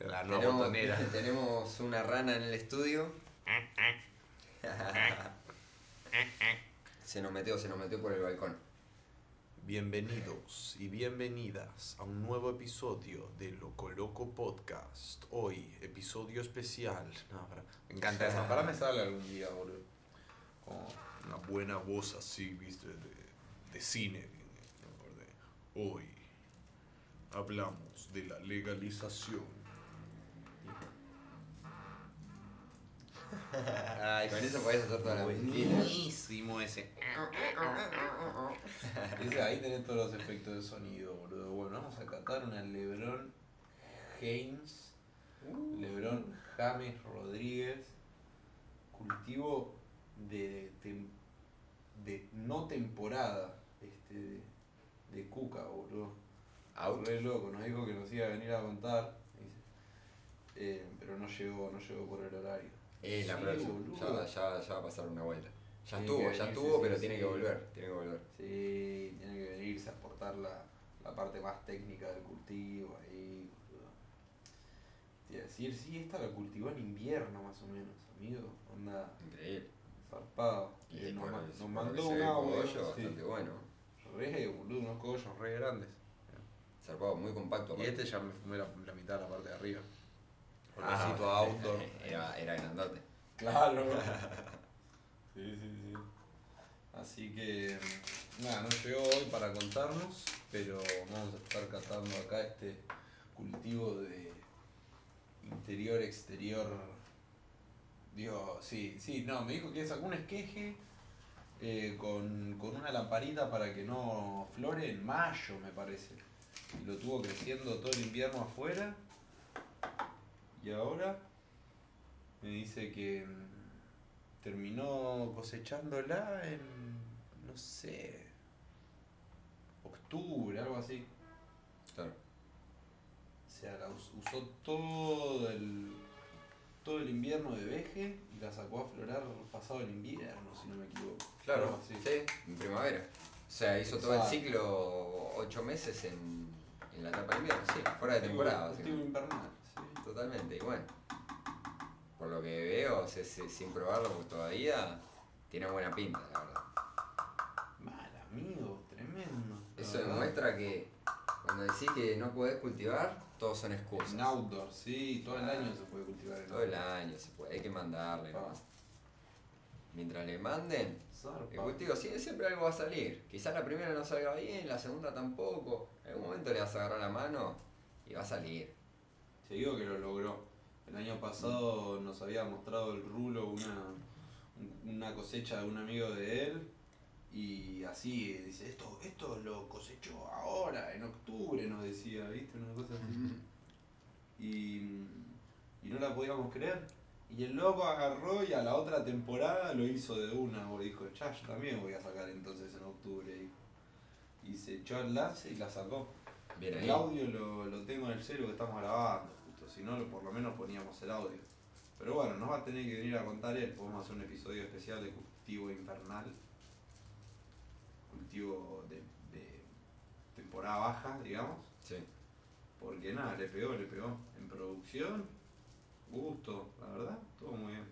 La nueva Tenemos, botonera. tenemos una rana en el estudio. Se nos metió, se nos metió por el balcón. Bienvenidos y bienvenidas a un nuevo episodio de Loco Loco Podcast. Hoy, episodio especial. No, para- me encanta eso. Para me sale algún día, boludo. Como una buena voz así, viste, de, de cine. Hoy hablamos de la legalización. Ay, con eso podés hacer toda la. Buenísimo ese. Ese, ahí tenés todos los efectos de sonido, boludo. Bueno, vamos a catar una Lebron Haynes. Lebron James Rodríguez. Cultivo de, tem- de no temporada. Este, de, de cuca, boludo. Re loco, nos dijo que nos iba a venir a contar. Eh, pero no llegó, no llegó por el horario. Eh, la Sí, próxima. Ya, ya, ya va a pasar una vuelta. Ya Tiene estuvo, ya estuvo, sí, pero sí. tiene que volver. Tiene que volver. Sí, tiene que venirse a aportar la, la parte más técnica del cultivo ahí. Te iba a decir, sí, esta la cultivó en invierno más o menos, amigo. Onda Increíble. zarpado. Y nos, mandó un audio. bastante bueno. Re, boludo, unos cogollos re grandes. Zarpado, muy compacto. Y aparte. este ya me fumé la, la mitad de la parte de arriba. Ah, Olorcito a outdoor. Era, era grandote. Claro. Sí, sí, sí. Así que, nada, no llegó hoy para contarnos, pero vamos a estar catando acá este cultivo de interior-exterior. Digo, sí, sí, no, me dijo que sacó un esqueje eh, con, con una lamparita para que no flore en mayo, me parece. Y lo tuvo creciendo todo el invierno afuera. Y ahora me dice que mm, terminó cosechándola en, no sé, octubre, algo así. Claro. O sea, la us- usó todo el, todo el invierno de veje y la sacó a florar pasado el invierno, si no me equivoco. Claro, sí, en primavera. O sea, hizo todo el ciclo ocho meses en, en la etapa de invierno, sí, fuera de temporada. Cultivo básicamente. invernal, sí. Totalmente, y bueno. Por lo que veo, se- se- sin probarlo pues todavía, tiene buena pinta, la verdad. Mal, amigo, tremendo. Eso verdad. demuestra que cuando decís que no podés cultivar, todos son excusas. En outdoor, sí, todo el año se puede cultivar en Todo el año se puede, hay que mandarle Ah. nomás. Mientras le manden, el cultivo sí, siempre algo va a salir. Quizás la primera no salga bien, la segunda tampoco. En algún momento le vas a agarrar la mano y va a salir. Te digo que lo logró. El año pasado nos había mostrado el rulo una, un- una cosecha de un amigo de él y así dice, esto, esto lo cosechó ahora, en octubre nos decía, ¿viste? Una cosa así. Y, y no la podíamos creer. Y el loco agarró y a la otra temporada lo hizo de una, porque dijo, ya, yo también voy a sacar entonces en octubre. dijo. Y se echó al lance y la sacó. Bien ahí. El audio lo, lo tengo en el celu que estamos grabando, justo. Si no, por lo menos poníamos el audio. Pero bueno, nos va a tener que venir a contar él. Podemos hacer un episodio especial de cultivo infernal. Cultivo de, de temporada baja, digamos. Sí. Porque nada, le pegó, le pegó. En producción, gusto, la verdad, todo muy bien.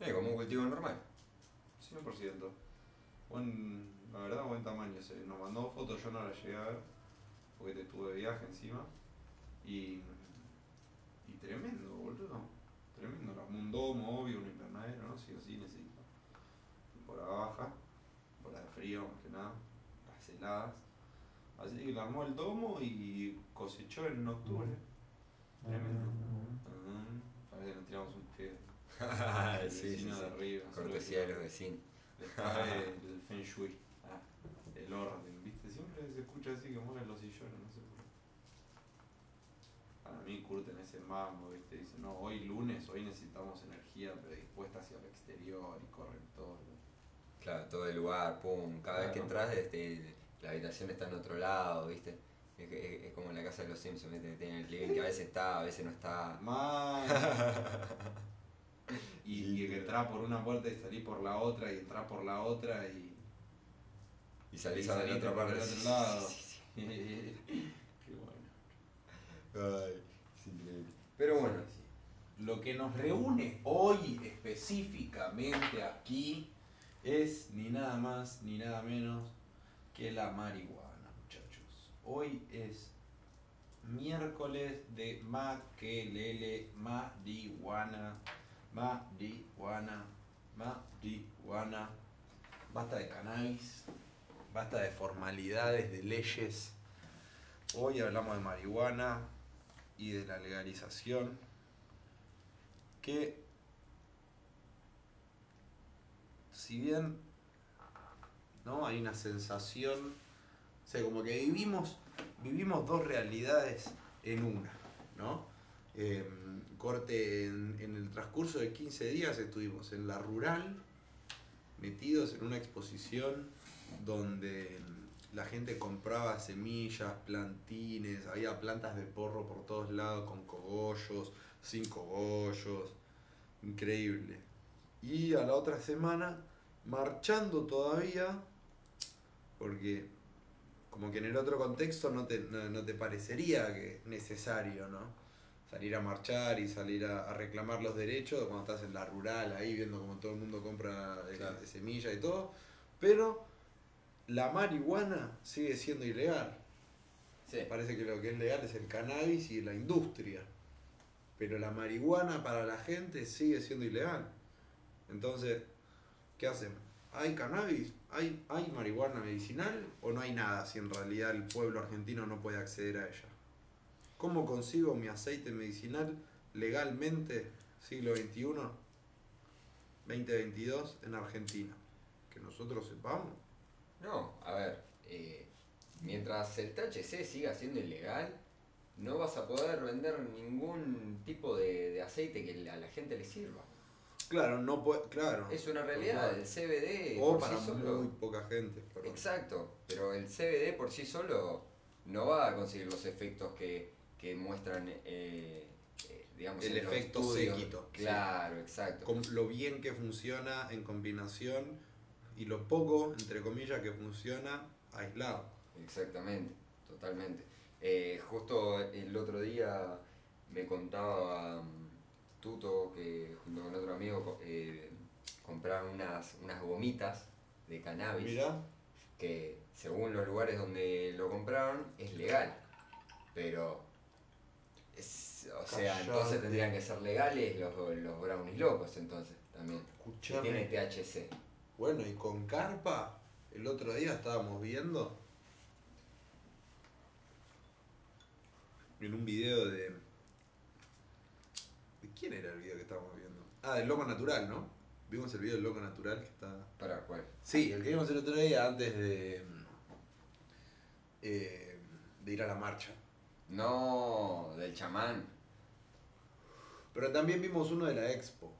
Eh, como un cultivo normal. 100%. Buen, la verdad, buen tamaño. Se nos mandó fotos, yo no las llegué a ver, porque te estuve de viaje encima. Y, y tremendo, boludo. Tremendo. Un domo, obvio, un invernadero, ¿no? Sí o sí necesito. Temporada baja, temporada de frío, más que nada. Las heladas. Así que le armó el domo y cosechó en octubre. Tremendo. Nos tiramos un pedo. El sí, vecino sí. de arriba. Cortesía de los vecinos. Les cae el feng shui, ah, el orden, ¿viste? Siempre se escucha así que mueven los sillones, no sé por qué. Para mí curten ese mambo, ¿viste? Dicen, no, hoy lunes, hoy necesitamos energía predispuesta hacia el exterior y corren todo. Claro, todo el lugar, pum. Cada vez que entras, este, la habitación está en otro lado, ¿viste? Es, es, es como en la casa de los Simpsons, que tienen el living que a veces está, a veces no está. y, y, que entrás por una puerta y salís por la otra, y entrás por la otra y. Y salís, a la otra parte. Por el otro lado. Qué bueno. Ay, es increíble. Pero bueno. Sí, sí. Lo que nos reúne hoy específicamente aquí es ni nada más ni nada menos que la marihuana. Hoy es miércoles de maquelele, marihuana, marihuana, marihuana. Basta de cannabis, basta de formalidades, de leyes. Hoy hablamos de marihuana y de la legalización que si bien ¿no? hay una sensación, o sea, como que vivimos, vivimos dos realidades en una, ¿no? Eh, corte, en el transcurso de 15 días estuvimos en la rural, metidos en una exposición donde la gente compraba semillas, plantines, había plantas de porro por todos lados con cogollos, sin cogollos, increíble. Y a la otra semana, marchando todavía, porque como que en el otro contexto no te, no, no te parecería que necesario, ¿no? Salir a marchar y salir a, a, reclamar los derechos cuando estás en la rural ahí viendo como todo el mundo compra eh, Claro. semillas y todo. Pero la marihuana sigue siendo ilegal. Sí. Parece que lo que es legal es el cannabis y la industria. Pero la marihuana para la gente sigue siendo ilegal. Entonces, ¿qué hacen? ¿Hay cannabis? ¿Hay, ¿Hay marihuana medicinal? ¿O no hay nada si en realidad el pueblo argentino no puede acceder a ella? ¿Cómo consigo mi aceite medicinal legalmente, siglo XXI, 2022, en Argentina? Que nosotros sepamos. No, a ver, eh, mientras el THC siga siendo ilegal, no vas a poder vender ningún tipo de, de aceite que a la gente le sirva. Claro, no puede, claro. Es una realidad, el CBD O por para sí solo. muy poca gente. Exacto, pero el CBD por sí solo no va a conseguir los efectos que, que muestran, eh, eh, digamos, El efecto séquito, sí. Claro, exacto. con lo bien que funciona en combinación y lo poco, entre comillas, que funciona aislado. Exactamente, totalmente. Eh, justo el otro día me contaba mm, Tuto que junto con otro amigo eh, compraron unas, unas gomitas de cannabis Mirá, que según los lugares donde lo compraron es legal, pero es- o sea, Callate. entonces tendrían que ser legales los, los brownies locos entonces también. Que escuchame. tiene THC. Bueno, y con carpa, el otro día estábamos viendo en un video de. ¿De quién era el video que estábamos viendo? Ah, del Loco Natural, ¿no? Vimos el video del Loco Natural que está. ¿Para cuál? Sí, el que vimos el otro día antes de. eh, de ir a la marcha. No, del chamán. Pero también vimos uno de la expo.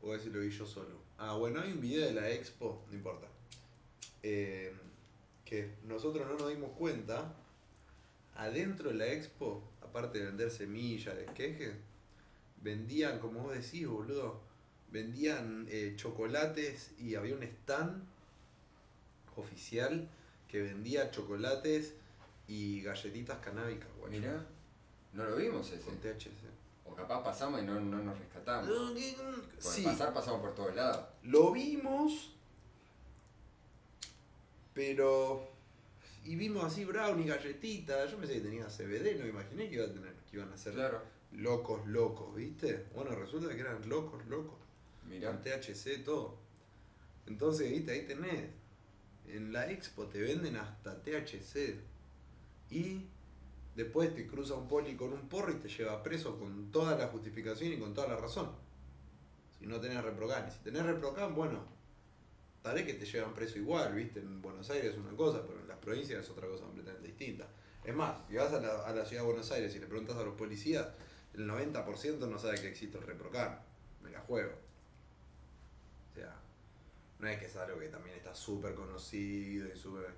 O ese lo vi yo solo. Ah, bueno, hay un video de la expo, no importa. Eh, que nosotros no nos dimos cuenta. Adentro de la expo, aparte de vender semillas, de quejes, vendían, como vos decís, boludo, vendían eh, chocolates y había un stand oficial que vendía chocolates y galletitas canábicas, guacho, Mirá, no lo vimos ese. con THC. O capaz pasamos y no, no nos rescatamos. No, que- Por Sí, pasar pasamos por todos lados. lo vimos, pero. Y vimos así brownie, galletitas. Yo pensé que tenía CBD, no imaginé que, iba a tener, que iban a ser Claro. Locos, locos, ¿viste? Bueno, resulta que eran locos, locos. Mirá. Con THC, todo. Entonces, ¿viste? Ahí tenés. En la expo te venden hasta THC. Y después te cruza un poli con un porro y te lleva preso con toda la justificación y con toda la razón. Si no tenés reprocan. Y si tenés reprocan, bueno, tal vez que te llevan preso igual, ¿viste? En Buenos Aires es una cosa, pero en las provincias es otra cosa completamente distinta. Es más, si vas a la, a la ciudad de Buenos Aires y le preguntas a los policías, el 90% no sabe que existe el reprocan. Me la juego. O sea, no es que es algo que también está súper conocido y súper.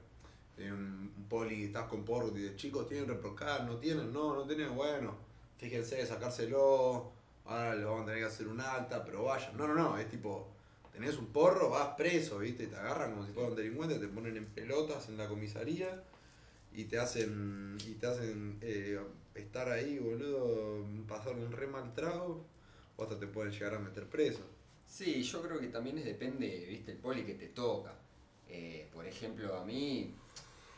Tiene un, poli, estás con porro y de chicos, ¿tienen reprocan? ¿No tienen? No, no tienen, bueno, fíjense sacárselo, ahora le vamos a tener que hacer un alta, pero vayan. No, no, no, es tipo, tenés un porro, vas preso, ¿viste? Te agarran como si fuera un delincuente, te ponen en pelotas en la comisaría y te hacen, y te hacen eh, estar ahí, boludo, pasar un re mal o hasta te pueden llegar a meter preso. Sí, yo creo que también es depende, viste, el poli que te toca. Eh, por ejemplo, a mí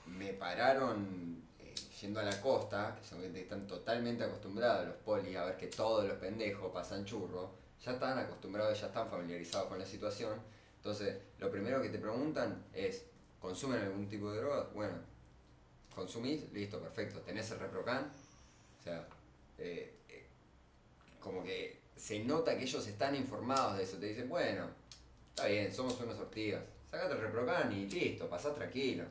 me pararon eh, yendo a la costa, que son gente que están totalmente acostumbrados los polis a ver que todos los pendejos pasan churro, ya están acostumbrados, ya están familiarizados con la situación. Entonces, lo primero que te preguntan es, ¿consumen algún tipo de droga? Bueno, consumís, listo, perfecto. ¿Tenés el reprocan? Sea, eh, eh, como que se nota que ellos están informados de eso. Te dicen, bueno, está bien, somos unos ortigas. Sácate el reprocan y listo, pasás tranquilo.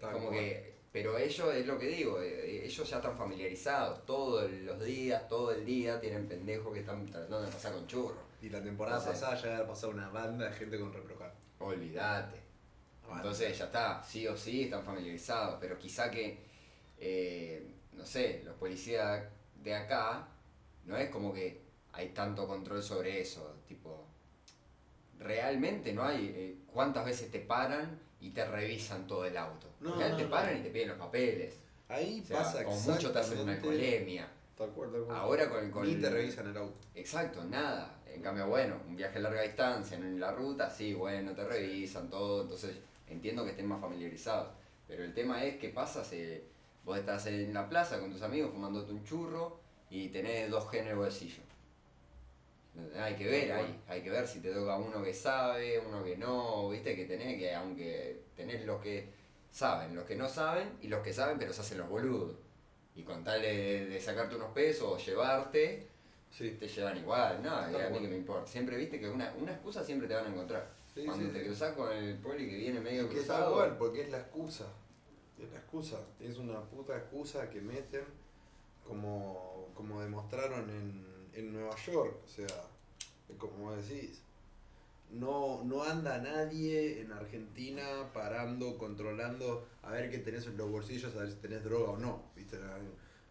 Tal como cual. que, pero ellos, es lo que digo, eh, ellos ya están familiarizados. Todos los días, todo el día tienen pendejos que están tratando de pasar con churro. Y la temporada Entonces- pasada ya había pasado una banda de gente con reprocar. Olvídate. Entonces ya está, sí o sí están familiarizados, pero quizá que, eh, no sé, los policías de acá, no es como que hay tanto control sobre eso, tipo, realmente no hay, eh, ¿cuántas veces te paran y te revisan todo el auto? No, no, te no. paran y te piden los papeles, Ahí o sea, pasa con mucho te hacen una alcoholemia. Tal cual, tal cual. Ahora con, con Ni te revisan el auto. Exacto, nada. En cambio, bueno, un viaje a larga distancia, en la ruta, sí, bueno, te revisan todo, entonces entiendo que estén más familiarizados. Pero el tema es qué pasa si vos estás en la plaza con tus amigos fumándote un churro y tenés dos G en el bolsillo. Hay que ver ahí, hay que ver si te toca uno que sabe, uno que no, viste que tenés que, aunque tenés los que saben, los que no saben y los que saben pero se hacen los boludos. Y con tal de, de sacarte unos pesos o llevarte, Sí. te llevan igual, no, a mí que me importa. Siempre viste que una, una excusa siempre te van a encontrar. Sí, Cuando sí, te cruzás con el poli que viene medio Es que cruzado. tal cual, porque es la excusa. Es la excusa. Es una puta excusa que meten como, como demostraron en, en Nueva York. O sea, como decís. No, no anda nadie en Argentina parando, controlando a ver qué tenés en los bolsillos, a ver si tenés droga o no. ¿Viste?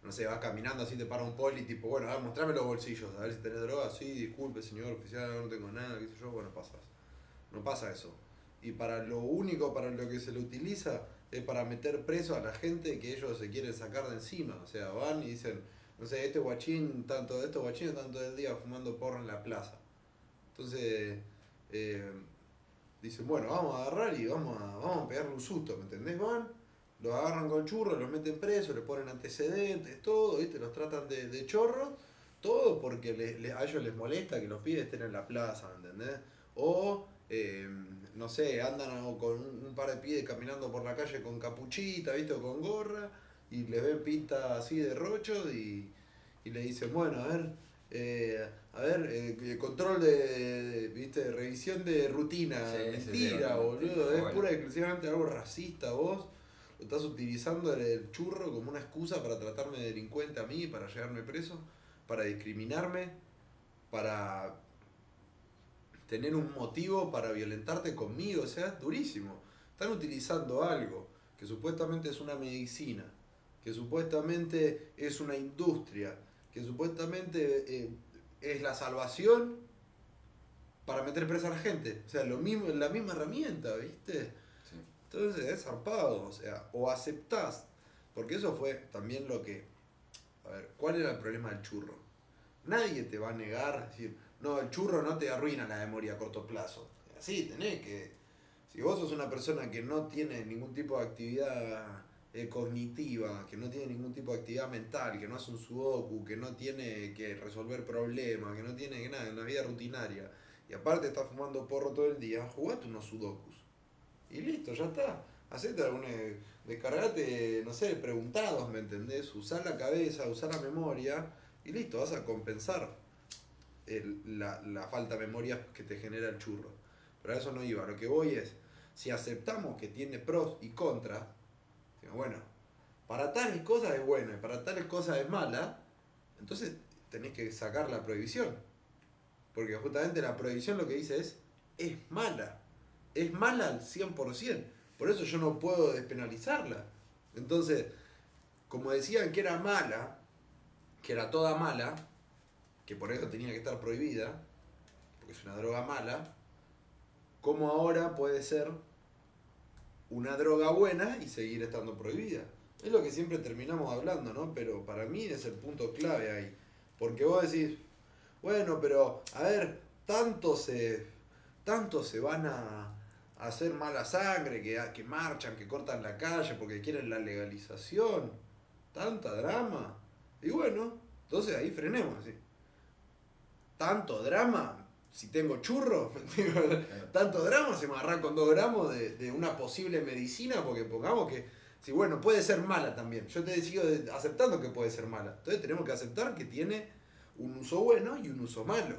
No sé, vas caminando así, te para un poli, tipo, bueno, a mostrame los bolsillos, a ver si tenés droga. Sí, disculpe, señor oficial, no tengo nada, qué sé yo, bueno, pasas. No pasa eso. Y para lo único para lo que se lo utiliza es para meter preso a la gente que ellos se quieren sacar de encima. O sea, van y dicen, no sé, este guachín, tanto estos guachines están todo el día fumando porro en la plaza. Entonces, eh, dicen, bueno, vamos a agarrar y vamos a, vamos a pegarle un susto, ¿me entendés? Van, los agarran con churros, los meten presos, les ponen antecedentes, todo, ¿viste? Los tratan de, de chorros, todo porque le- le- a ellos les molesta que los pibes estén en la plaza, ¿me entendés? O, eh, no sé, andan o con un, un par de pibes caminando por la calle con capuchita, ¿viste? O con gorra, y les ven pinta así de rocho y, y le dicen, bueno, a ver, eh, a ver, eh, control de, de- ¿viste? Revisión de rutina. Sí, sí, sí, Mentira, no, boludo, es bueno. pura y exclusivamente algo racista vos. Lo estás utilizando el, el churro como una excusa para tratarme de delincuente a mí, para llevarme preso, para discriminarme, para tener un motivo para violentarte conmigo, o sea, es durísimo. Están utilizando algo que supuestamente es una medicina, que supuestamente es una industria, que supuestamente eh, es la salvación para meter presa a la gente. O sea, lo mismo, la misma herramienta, ¿viste? Sí. Entonces es zarpado, o sea, o aceptás, porque eso fue también lo que, a ver, ¿cuál era el problema del churro? Nadie te va a negar, decir, no, el churro no te arruina la memoria a corto plazo. Así, tenés que, si vos sos una persona que no tiene ningún tipo de actividad eh, cognitiva, que no tiene ningún tipo de actividad mental, que no hace un sudoku, que no tiene que resolver problemas, que no tiene que nada, una vida rutinaria, y aparte estás fumando porro todo el día, jugate unos sudokus. Y listo, ya está. Hacete alguna. Descargate, no sé, preguntados, ¿me entendés? Usar la cabeza, usar la memoria y listo, vas a compensar la, la falta de memoria que te genera el churro. Pero a eso no iba. Lo que voy es, si aceptamos que tiene pros y contras, bueno, para tales cosas es bueno y para tales cosas es mala, entonces tenés que sacar la prohibición. Porque justamente la prohibición lo que dice es, es mala. Es mala al 100%. Por eso yo no puedo despenalizarla. Entonces, como decían que era mala, que era toda mala, que por eso tenía que estar prohibida, porque es una droga mala, ¿cómo ahora puede ser una droga buena y seguir estando prohibida? Es lo que siempre terminamos hablando, ¿no? Pero para mí es el punto clave ahí. Porque vos decís, bueno, pero a ver, tanto se, tanto se van a, hacer mala sangre, que, que marchan, que cortan la calle porque quieren la legalización. Tanta drama. Y bueno, entonces ahí frenemos. así. Tanto drama, si tengo churro, tanto drama se me agarra con dos gramos de, de una posible medicina, porque pongamos que, si bueno, puede ser mala también. Yo te sigo aceptando que puede ser mala. Entonces tenemos que aceptar que tiene un uso bueno y un uso malo.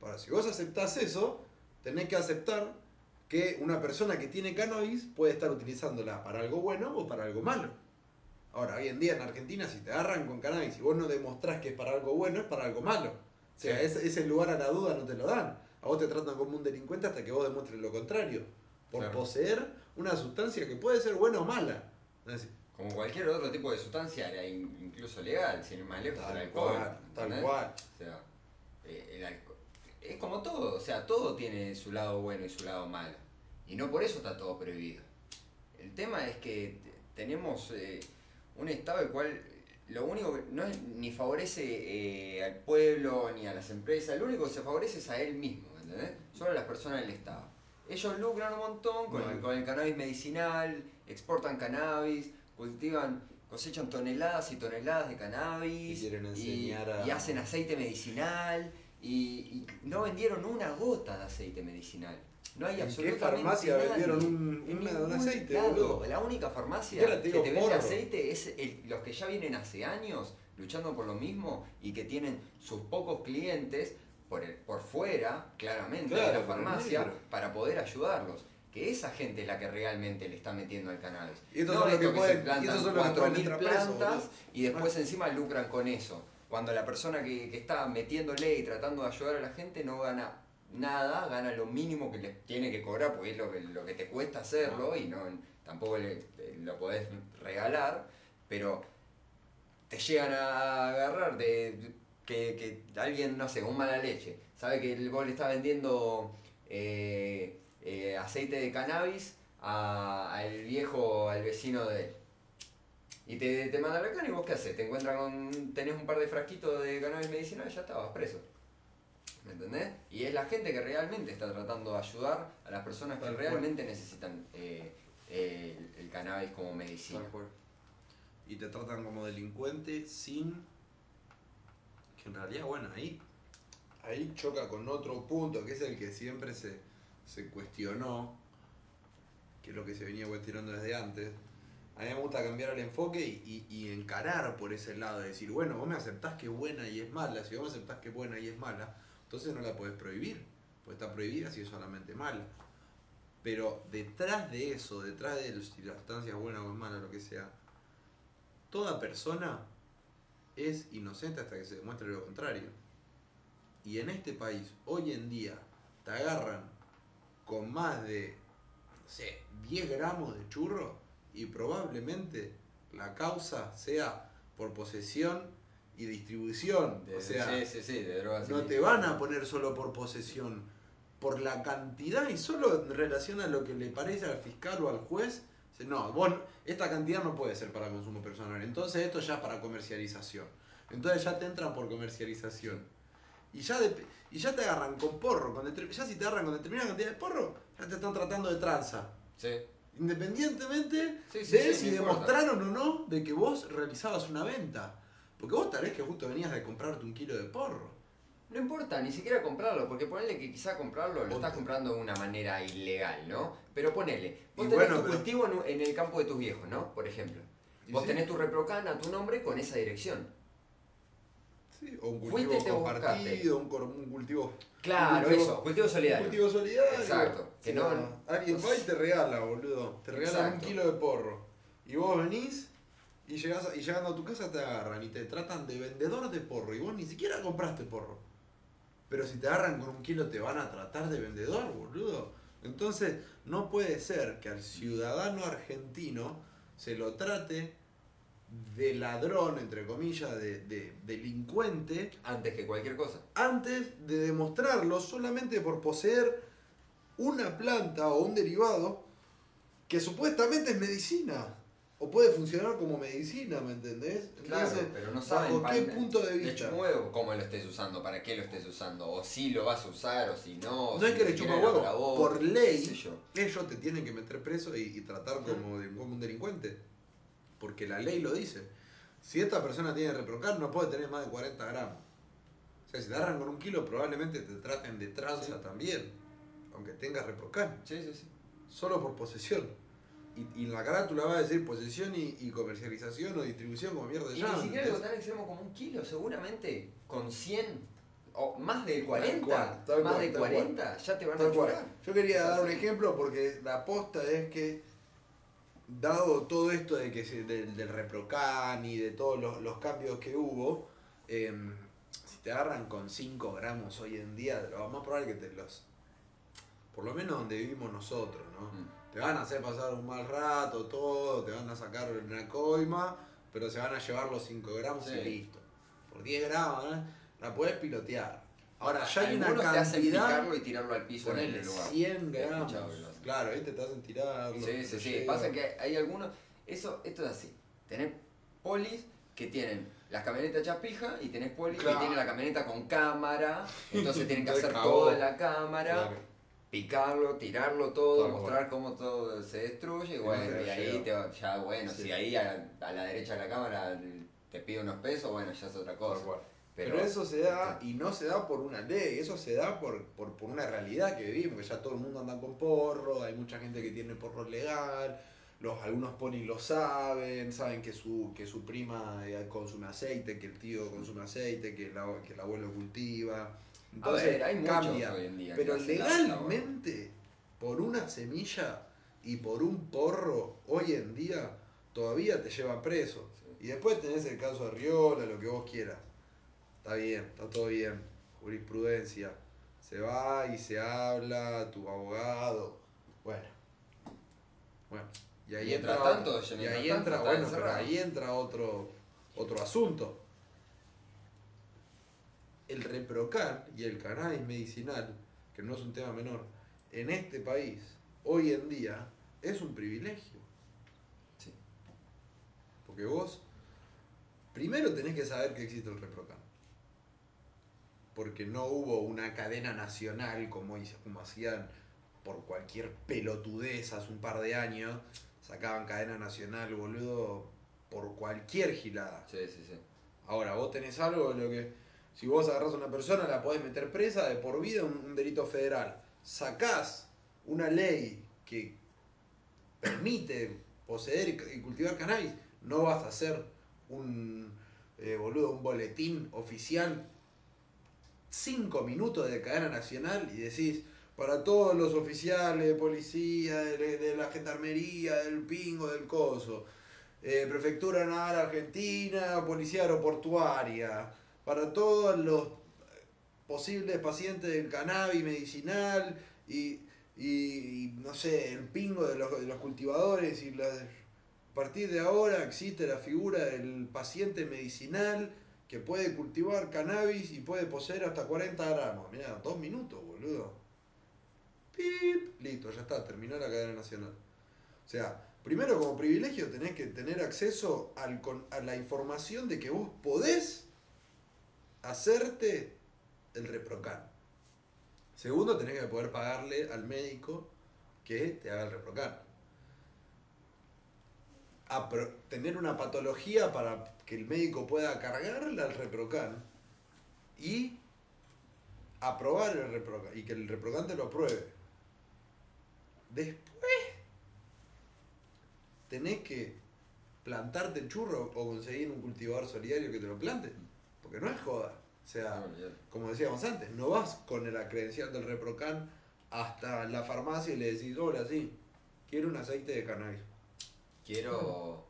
Ahora, si vos aceptás eso, tenés que aceptar que una persona que tiene cannabis puede estar utilizándola para algo bueno o para algo malo. Ahora, hoy en día en Argentina, si te agarran con cannabis y vos no demostrás que es para algo bueno, es para algo malo. O sea, ese, ese lugar a la duda no te lo dan. A vos te tratan como un delincuente hasta que vos demuestres lo contrario. Por Claro. poseer una sustancia que puede ser buena o mala. Es decir, Como cualquier otro tipo de sustancia, incluso legal, sin ir más lejos, el Tal alcohol. cual, tal cual. O sea, eh, el alco- es como todo, o sea, todo tiene su lado bueno y su lado malo. Y no por eso está todo prohibido. El tema es que te- tenemos eh, un Estado el cual lo único que no es, ni favorece eh, al pueblo ni a las empresas, lo único que se favorece es a él mismo, ¿entendés? Solo a las personas del Estado. Ellos lucran un montón con, el, Mal. con el cannabis medicinal, exportan cannabis, cultivan, cosechan toneladas y toneladas de cannabis Y a- hacen aceite medicinal y, y no vendieron una gota de aceite medicinal. No hay ¿En qué absolutamente farmacia nadie. vendieron un- En una- un ningún aceite, lado. boludo? La única farmacia que te vende porro. aceite es el- los que ya vienen hace años luchando por lo mismo y que tienen sus pocos clientes por, el- por fuera, claramente, de la farmacia, para poder ayudarlos. Que esa gente es la que realmente le está metiendo al cannabis. Y estos no son los que pueden- se y plantan estos son los que pueden 4.000 entrar presos, plantas y después encima lucran con eso. Cuando la persona que, que está metiéndole y tratando de ayudar a la gente no gana nada, gana lo mínimo que le tiene que cobrar, porque es lo que, lo que te cuesta hacerlo y no tampoco le- lo podés regalar, pero te llegan a agarrar de que, que alguien, no sé, un mala leche, sabe que vos le estás vendiendo eh, eh, aceite de cannabis a- al viejo, al vecino de él. Y te, te mandan la cana y vos qué haces? Te encuentran con. tenés un par de frasquitos de cannabis medicinal y ya estabas preso. ¿Me entendés? Y es la gente que realmente está tratando de ayudar a las personas que realmente necesitan eh, eh, el, el cannabis como medicina. Y te tratan como delincuente sin. Que en realidad, bueno, ahí. Ahí choca con otro punto, que es el que siempre se, se cuestionó, que es lo que se venía cuestionando desde antes. A mí me gusta cambiar el enfoque y, y- y encarar por ese lado, de decir, bueno, vos me aceptás que es buena y es mala, si vos me aceptás que es buena y es mala, entonces no la podés prohibir, pues está prohibida si es solamente mala. Pero detrás de eso, detrás de si la sustancia es buena o es mala, lo que sea, toda persona es inocente hasta que se demuestre lo contrario. Y en este país, hoy en día, te agarran con más de, no sé, 10 gramos de churro y probablemente la causa sea por posesión y distribución. De- o sea, sí, sí, sí, de drogas. no te van a poner solo por posesión, por la cantidad y solo en relación a lo que le parece al fiscal o al juez. No, vos, esta cantidad no puede ser para consumo personal. Entonces esto ya es para comercialización. Entonces ya te entran por comercialización. Y ya, de- y ya te agarran con porro. Con ya si te agarran con determinada cantidad de porro, ya te están tratando de tranza. Sí. Independientemente Sí, sí, de sí, si importa. demostraron o no de que vos realizabas una venta. Porque vos tal vez que justo venías de comprarte un kilo de porro. No importa, ni siquiera comprarlo, porque ponele que quizá comprarlo lo estás comprando de una manera ilegal, ¿no? Pero ponele, vos Y tenés bueno, tu pero- cultivo en, el campo de tus viejos, ¿no? Por ejemplo. Vos sí. tenés tu reprocan a tu nombre con esa dirección. Sí, o un cultivo compartido, un, un cultivo. Claro, un cultivo- eso, cultivo solidario. Un cultivo solidario. Exacto, que O sea, no- alguien va y te regala, boludo. Te Exacto. un kilo de porro. Y vos venís y, llegás a- y llegando a tu casa te agarran y te tratan de vendedor de porro. Y vos ni siquiera compraste porro. Pero si te agarran con un kilo te van a tratar de vendedor, boludo. Entonces, no puede ser que al ciudadano argentino se lo trate de ladrón, entre comillas, de, de delincuente, Antes que cualquier cosa. antes de demostrarlo solamente por poseer una planta o un derivado que supuestamente es medicina. O puede funcionar como medicina, ¿me entendés? Claro, Entonces, pero no saben ¿bajo qué punto de vista? huevo, cómo lo estés usando, para qué lo estés usando, o si lo vas a usar, o si no. No es que le chupa huevo, vos, por ley, yo. ellos te tienen que meter preso y, y tratar como, de- como un delincuente. Porque la ley lo dice. Si esta persona tiene reprocar, no puede tener más de 40 gramos. O sea, si te agarran con un kilo, probablemente te traten de tranza Sí. también. Aunque tengas reprocar. Sí, sí, sí. Solo por posesión. Y, y en la carátula va a decir posesión y, y comercialización o distribución como mierda de Y ni siquiera algo tan extremo como un kilo, seguramente con 100 o más de Tal 40, cual, tal más cual, de tal 40, ya te van a cual. Yo quería dar un ejemplo porque la aposta es que, dado todo esto de que se- del, del reprocan y de todos los, los cambios que hubo, em, si te agarran con 5 gramos hoy en día, lo más probable que te los. Por lo menos donde vivimos nosotros, ¿no? Mm. Te van a hacer pasar un mal rato, todo, te van a sacar una coima, pero se van a llevar los 5 gramos y listo. Por 10 gramos, ¿eh? la podés pilotear. Ahora, ya hay una Algunos te hacen cantidad. y tirarlo al piso en el lugar. 100 He gramos. Claro, ahí te hacen tirarlo. Sí, sí, sí. Pasa que hay algunos. Eso, esto es así. Tenés polis que tienen las camionetas chapija y tenés polis Claro. que tienen la camioneta con cámara. Entonces tienen que hacer todo en la cámara. Claro. Picarlo, tirarlo todo, mostrar cómo todo se destruye. Bueno, y ahí te ya, bueno, Sí. si ahí a, a la derecha de la cámara te pide unos pesos, bueno, ya es otra cosa. Pero, eso se da, y no se da por una ley, eso se da por, por, por una realidad que vivimos, que ya todo el mundo anda con porro, hay mucha gente que tiene porro legal, los, algunos ponis lo saben, saben que su, que su prima eh, consume aceite, que el tío consume aceite, que, la, que el abuelo cultiva. Entonces ver, hay muchos cambia. hoy en día Pero legalmente, por una semilla y por un porro, hoy en día todavía te llevan preso. Sí. Y después tenés el caso de Riola, lo que vos quieras. Está bien, está todo bien. Jurisprudencia. Se va y se habla, tu abogado. Bueno. Bueno. Y ahí Mientras entra, tanto, y mientras ahí tanto entra, bueno, pero ahí entra otro, otro asunto. El reprocan y el cannabis medicinal, que no es un tema menor, en este país, hoy en día, es un privilegio. Sí. Porque vos, primero tenés que saber que existe el reprocan. Porque no hubo una cadena nacional como, como hacían por cualquier pelotudez hace un par de años. Sacaban cadena nacional, boludo, por cualquier gilada. Sí, sí, sí. Ahora, vos tenés algo de lo que, si vos agarrás a una persona, la podés meter presa de por vida, un, un delito federal. Sacás una ley que permite poseer y cultivar cannabis, no vas a hacer un, eh, boludo, un boletín oficial, cinco minutos de cadena nacional y decís, para todos los oficiales de policía, de, de la gendarmería, del pingo, del coso, eh, Prefectura Naval Argentina, Policía Aeroportuaria, para todos los posibles pacientes del cannabis medicinal y, y- no sé, el pingo de los, los cultivadores y a partir de ahora existe la figura del paciente medicinal que puede cultivar cannabis y puede poseer hasta 40 gramos. Mirá, dos minutos, boludo. Pip, listo, ya está, terminó la cadena nacional. O sea, primero como privilegio tenés que tener acceso al a la información de que vos podés hacerte el reprocan. Segundo, tenés que poder pagarle al médico que te haga el reprocan. Apro- tener una patología para que el médico pueda cargarle al reprocan y aprobar el reprocan y que el reprocan te lo apruebe. Después tenés que plantarte el churro o conseguir un cultivador solidario que te lo plante. Porque no es joda. O sea, No, como decíamos antes, no vas con la credencial del Reprocan hasta la farmacia y le decís, hola, sí, quiero un aceite de cannabis. Quiero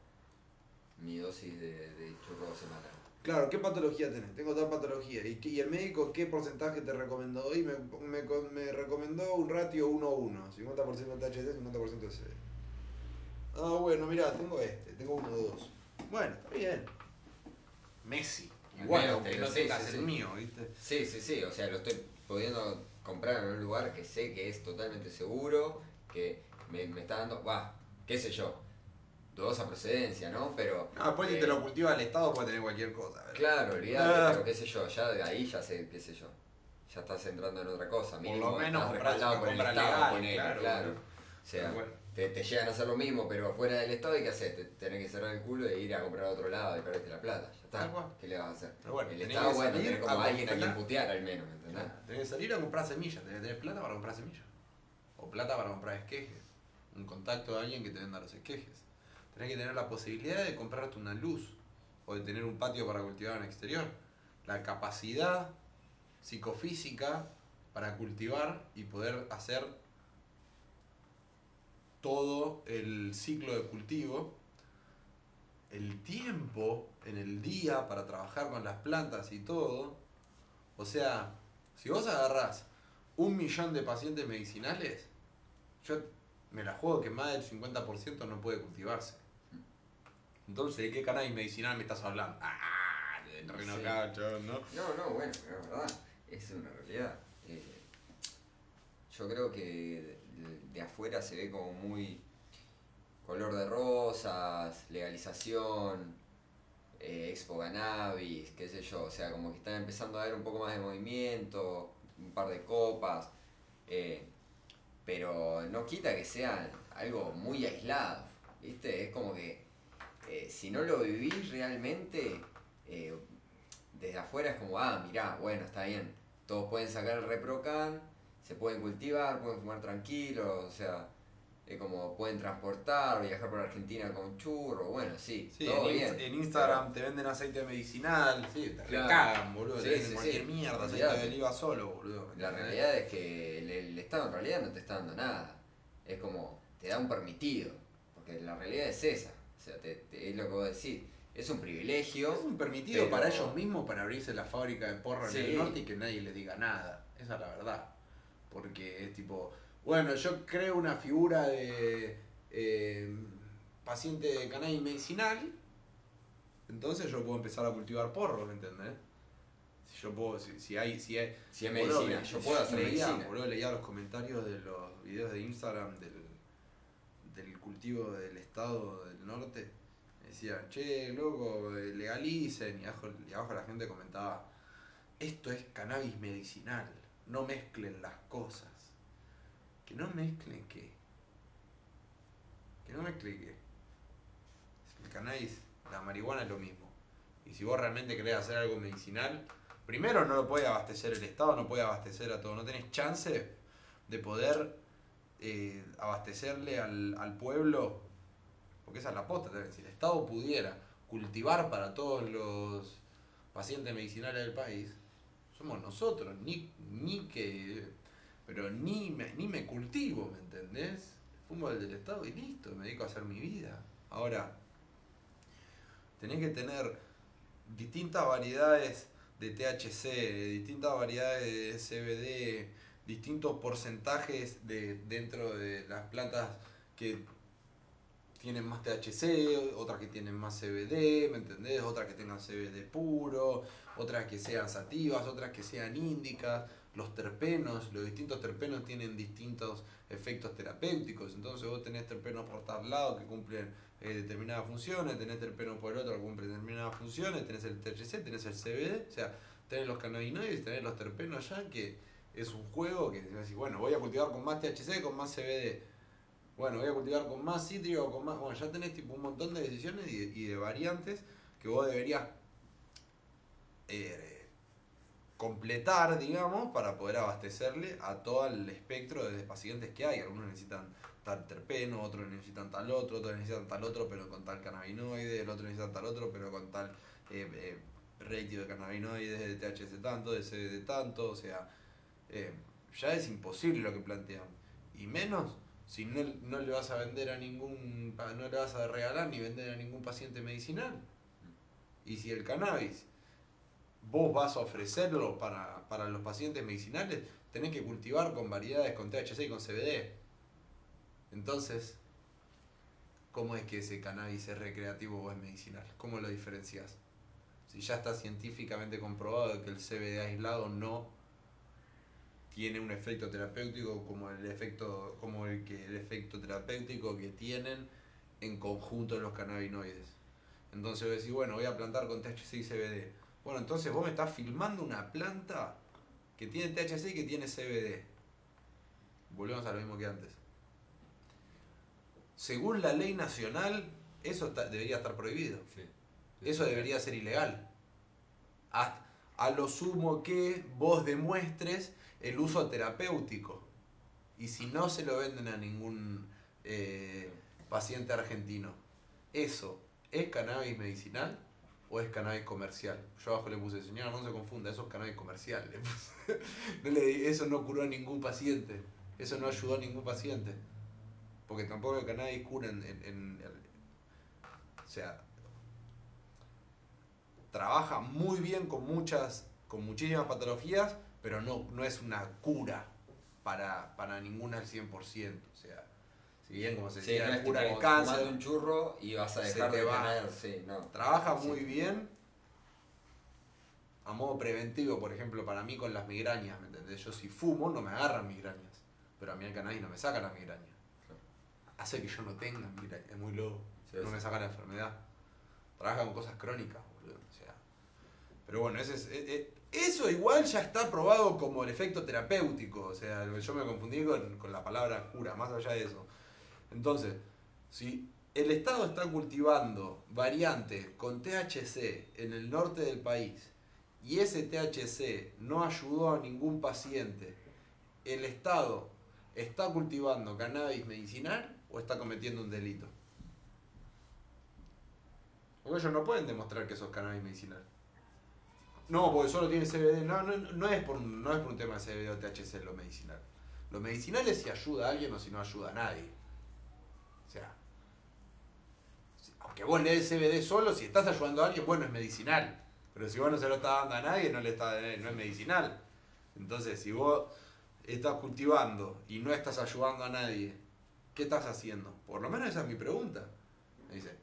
mi dosis de, de churro semanal. Claro, ¿qué patología tenés? Tengo tal patología. ¿Y, el médico qué porcentaje te recomendó? Y me, me, con- me recomendó un ratio 1-1, 50% THC, 50% de CD. Ah, bueno, mira, tengo este, tengo uno de dos. Bueno, está bien. Messi. Al Igual, aunque no sí, tengas sí, el sí. mío, ¿viste? Sí, sí, sí, o sea, lo estoy pudiendo comprar en un lugar que sé que es totalmente seguro, que me, me está dando, va, qué sé yo, dudosa procedencia, ¿no? Pero. No, después si eh, te lo cultiva el Estado puede tener cualquier cosa. ¿verdad? Claro, olvídate, Ah. pero qué sé yo, ya de ahí ya sé, qué sé yo. Ya estás entrando en otra cosa. Por Mínimo lo menos estás compras respaldado por el Estado, legal, claro, claro. O sea, bueno. Te, te llegan a hacer lo mismo, pero fuera del Estado, ¿y qué haces? Te tenés que cerrar el culo e ir a comprar a otro lado y perdiste la plata. Ya está. ¿Qué le vas a hacer? Pero bueno, el Estado, bueno, tenés como a alguien a quien putear al menos, ¿me entendés? Tenés que salir a comprar semillas, tenés que tener plata para comprar semillas. O plata para comprar esquejes. Un contacto de alguien que te venda los esquejes. Tenés que tener la posibilidad de comprarte una luz. O de tener un patio para cultivar en exterior. La capacidad psicofísica para cultivar y poder hacer todo el ciclo de cultivo. El tiempo en el día para trabajar con las plantas y todo. O sea, si vos agarrás un millón de pacientes medicinales, yo me la juego que más del 50% no puede cultivarse. Entonces, ¿de qué cannabis medicinal me estás hablando? Ah, del reno Sí. cacho, ¿no? No, no, bueno, pero es verdad, es una realidad. Yo creo que de, de afuera se ve como muy color de rosas, legalización, eh, expo cannabis, qué sé yo, o sea, como que están empezando a haber un poco más de movimiento, un par de copas, eh, pero no quita que sea algo muy aislado, ¿viste? Es como que eh, si no lo vivís realmente, eh, desde afuera es como, ah, mirá, bueno, está bien, todos pueden sacar el reprocan, se pueden cultivar, pueden fumar tranquilos, o sea, es como pueden transportar, viajar por Argentina con churro, bueno, sí, Sí, todo en, bien. En Instagram te venden aceite medicinal, sí, te Claro. recagan, boludo, Sí, te venden sí, cualquier mierda, aceite de oliva solo, boludo. La realidad es que el, el Estado en realidad no te está dando nada. Es como, te da un permitido. Porque la realidad es esa. O sea, te, te- es lo que vos decís. Es un privilegio. Es un permitido Pero- para ellos mismos para abrirse la fábrica de porro en el norte y que nadie les diga nada. Esa es la verdad. Porque es tipo, bueno, yo creo una figura de eh, paciente de cannabis medicinal, entonces yo puedo empezar a cultivar porro, ¿me entendés? Si yo puedo, si, si hay, si hay, Si es medicina, me- yo puedo hacer leía, medicina. boludo, leía los comentarios de los videos de Instagram del, del cultivo del estado del norte. Decían, che, loco, eh, legalicen. Y abajo, y abajo la gente comentaba, esto es cannabis medicinal, no mezclen las cosas. ¿Que no mezclen qué? Que no mezclen qué. El cannabis, la marihuana es lo mismo. Y si vos realmente querés hacer algo medicinal, primero no lo puede abastecer el Estado, no puede abastecer a todo. No tenés chance de poder eh, abastecerle al, al pueblo, porque esa es la posta. Si el Estado pudiera cultivar para todos los pacientes medicinales del país, somos nosotros, ni, ni que. Pero ni me, ni me cultivo, ¿me entendés? Fumo el del Estado y listo, me dedico a hacer mi vida. Ahora, tenés que tener distintas variedades de THC, distintas variedades de CBD, distintos porcentajes de, dentro de las plantas que tienen más THC, otras que tienen más CBD, ¿me entendés? Otras que tengan CBD puro, otras que sean sativas, otras que sean índicas. Los terpenos, los distintos terpenos tienen distintos efectos terapéuticos. Entonces vos tenés terpenos por tal lado que cumplen eh, determinadas funciones, tenés terpenos por el otro que cumplen determinadas funciones, tenés el THC, tenés el CBD, o sea, tenés los cannabinoides, tenés los terpenos ya, que es un juego que decís, bueno, voy a cultivar con más THC, con más CBD. Bueno, voy a cultivar con más cítrico, con más. Bueno, ya tenés tipo un montón de decisiones y de, y de variantes que vos deberías eh, completar, digamos, para poder abastecerle a todo el espectro de pacientes que hay. Algunos necesitan tal terpeno, otros necesitan tal otro, otros necesitan tal otro, pero con tal cannabinoide, el otro necesita tal otro, pero con tal eh, eh, ratio de cannabinoides, de THC tanto, de CBD tanto, o sea, eh, ya es imposible lo que plantean. Y menos si no, no le vas a vender a ningún, no le vas a regalar ni vender a ningún paciente medicinal. Y si el cannabis vos vas a ofrecerlo para, para los pacientes medicinales, tenés que cultivar con variedades con THC y con CBD. Entonces, ¿cómo es que ese cannabis es recreativo o es medicinal? ¿Cómo lo diferencias? Si ya está científicamente comprobado que el CBD aislado no tiene un efecto terapéutico como el efecto como el que el efecto terapéutico que tienen en conjunto los cannabinoides. Entonces vos decís, bueno, voy a plantar con THC y CBD. Bueno, entonces vos me estás filmando una planta que tiene THC y que tiene CBD. Volvemos a lo mismo que antes. Según la ley nacional, eso está- debería estar prohibido. Sí. Eso debería ser ilegal. A lo sumo que vos demuestres el uso terapéutico. Y si no se lo venden a ningún eh, paciente argentino, ¿eso es cannabis medicinal o es cannabis comercial? Yo abajo le puse, señora, no se confunda, eso es cannabis comercial. le puse. No eso no curó a ningún paciente. Eso no ayudó a ningún paciente. Porque tampoco el cannabis cura en- en- o sea, trabaja muy bien con muchas, con muchísimas patologías, pero no, no es una cura para, para ninguna al 100%. O sea, si bien como se Sí, decía, no cura el cáncer, un churro y vas a dejar de va. tener, sí, no. trabaja Sí. muy bien a modo preventivo, por ejemplo, para mí con las migrañas, ¿me entendés? Yo si fumo no me agarran migrañas, pero a mí el cannabis no me saca las migrañas. Claro. Hace que yo no tenga migrañas, es muy loco. No me saca la enfermedad. Trabaja con cosas crónicas, boludo. O sea. Pero bueno, ese es, eh, eh, eso igual ya está probado como el efecto terapéutico. O sea, yo me confundí con, con la palabra cura, más allá de eso. Entonces, si el Estado está cultivando variantes con THC en el norte del país y ese THC no ayudó a ningún paciente, ¿el Estado está cultivando cannabis medicinal o está cometiendo un delito? Porque ellos no pueden demostrar que eso es cannabis medicinal. No, porque solo tiene CBD. No, no, no, es por, no es por un tema de CBD o THC lo medicinal. Lo medicinal es si ayuda a alguien o si no ayuda a nadie. O sea, aunque vos le des CBD solo, si estás ayudando a alguien, bueno, es medicinal. Pero si vos no se lo estás dando a nadie, no, le está, no es medicinal. Entonces, si vos estás cultivando y no estás ayudando a nadie, ¿qué estás haciendo? Por lo menos esa es mi pregunta. Me dice,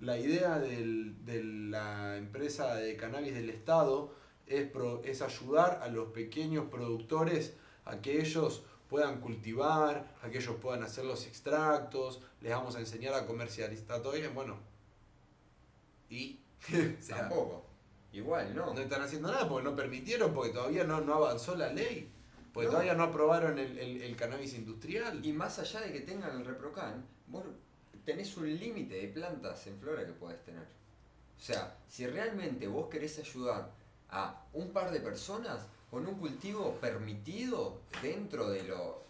la idea del- de la empresa de cannabis del Estado es, pro- es ayudar a los pequeños productores a que ellos puedan cultivar, a que ellos puedan hacer los extractos, les vamos a enseñar a comercializar todo bien, bueno. Y o sea, Tampoco. Igual, no. no están haciendo nada porque no permitieron, porque todavía no, no avanzó la ley, porque No. todavía no aprobaron el, el- el cannabis industrial. Y más allá de que tengan el reprocan, vos tenés un límite de plantas en flora que podés tener. O sea, si realmente vos querés ayudar a un par de personas con un cultivo permitido dentro de lo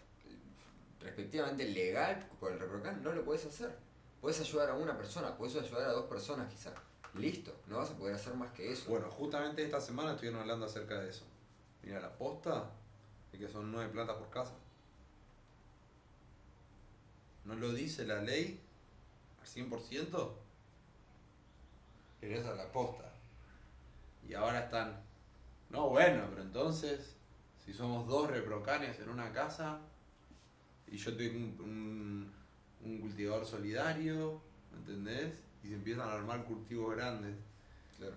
respectivamente legal por el reprocan, no lo podés hacer. Podés ayudar a una persona, podés ayudar a dos personas quizás. Listo, no vas a poder hacer más que eso. Bueno, justamente esta semana estuvieron hablando acerca de eso. Mira, la posta es que son nueve plantas por casa. ¿No lo dice la ley al 100%? Pero esa es la posta. Y ahora están... No, bueno, pero entonces, si somos dos reprocanes en una casa y yo tengo un, un, un cultivador solidario, ¿me entendés? Y se empiezan a armar cultivos grandes. Claro.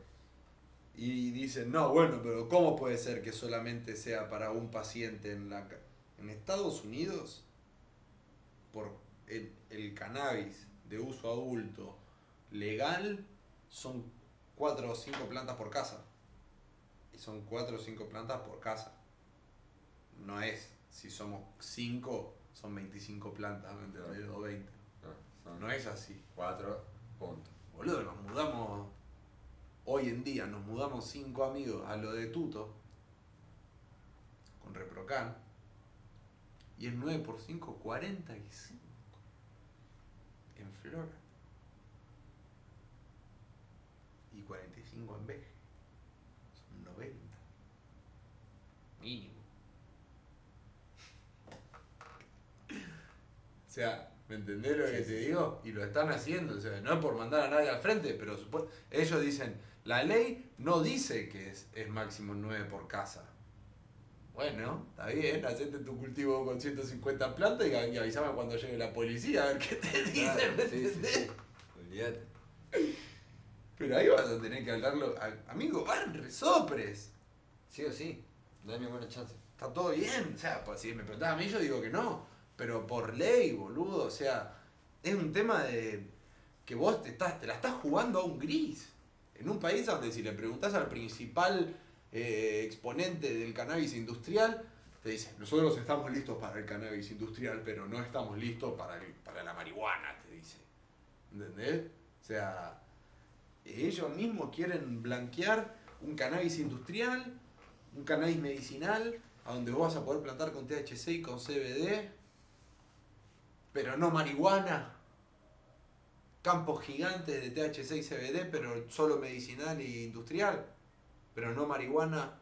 Y dicen, no, bueno, pero ¿cómo puede ser que solamente sea para un paciente en la ca-?" En Estados Unidos, por el, el cannabis de uso adulto legal, son cuatro o cinco plantas por casa. Y son cuatro o cinco plantas por casa. No es, si somos cinco, son 25 plantas, ¿me entendés? O 20. No, son No es así. cuatro puntos. Boludo, nos mudamos. Hoy en día nos mudamos cinco amigos a lo de Tuto. Con Reprocan. Y es 9 por 5, 45. Y 45 en Veje. Son 90. Mínimo. O sea, ¿me entendés lo que te sí, digo? Y lo están haciendo, o sea, no es por mandar a nadie al frente, pero ellos dicen, la ley no dice que es, es máximo 9 por casa. Bueno, está bien, hacete tu cultivo con 150 plantas y, y avísame cuando llegue la policía a ver qué te dice, Claro, ¿me sí. Olvídate. Pero ahí vas a tener que hablarlo, a- amigo, van resopres. Sí o sí, no hay ninguna chance. Está todo bien, o sea, pues, si me preguntás a mí yo digo que no, pero por ley, boludo, o sea, es un tema de que vos te, estás, te la estás jugando a un gris. En un país donde si le preguntás al principal eh, exponente del cannabis industrial, te dice, nosotros estamos listos para el cannabis industrial, pero no estamos listos para, el- para la marihuana, te dice. ¿Entendés? O sea, ellos mismos quieren blanquear un cannabis industrial, un cannabis medicinal, a donde vos vas a poder plantar con THC y con CBD, pero no marihuana. Campos gigantes de THC y CBD, pero solo medicinal e industrial, pero no marihuana.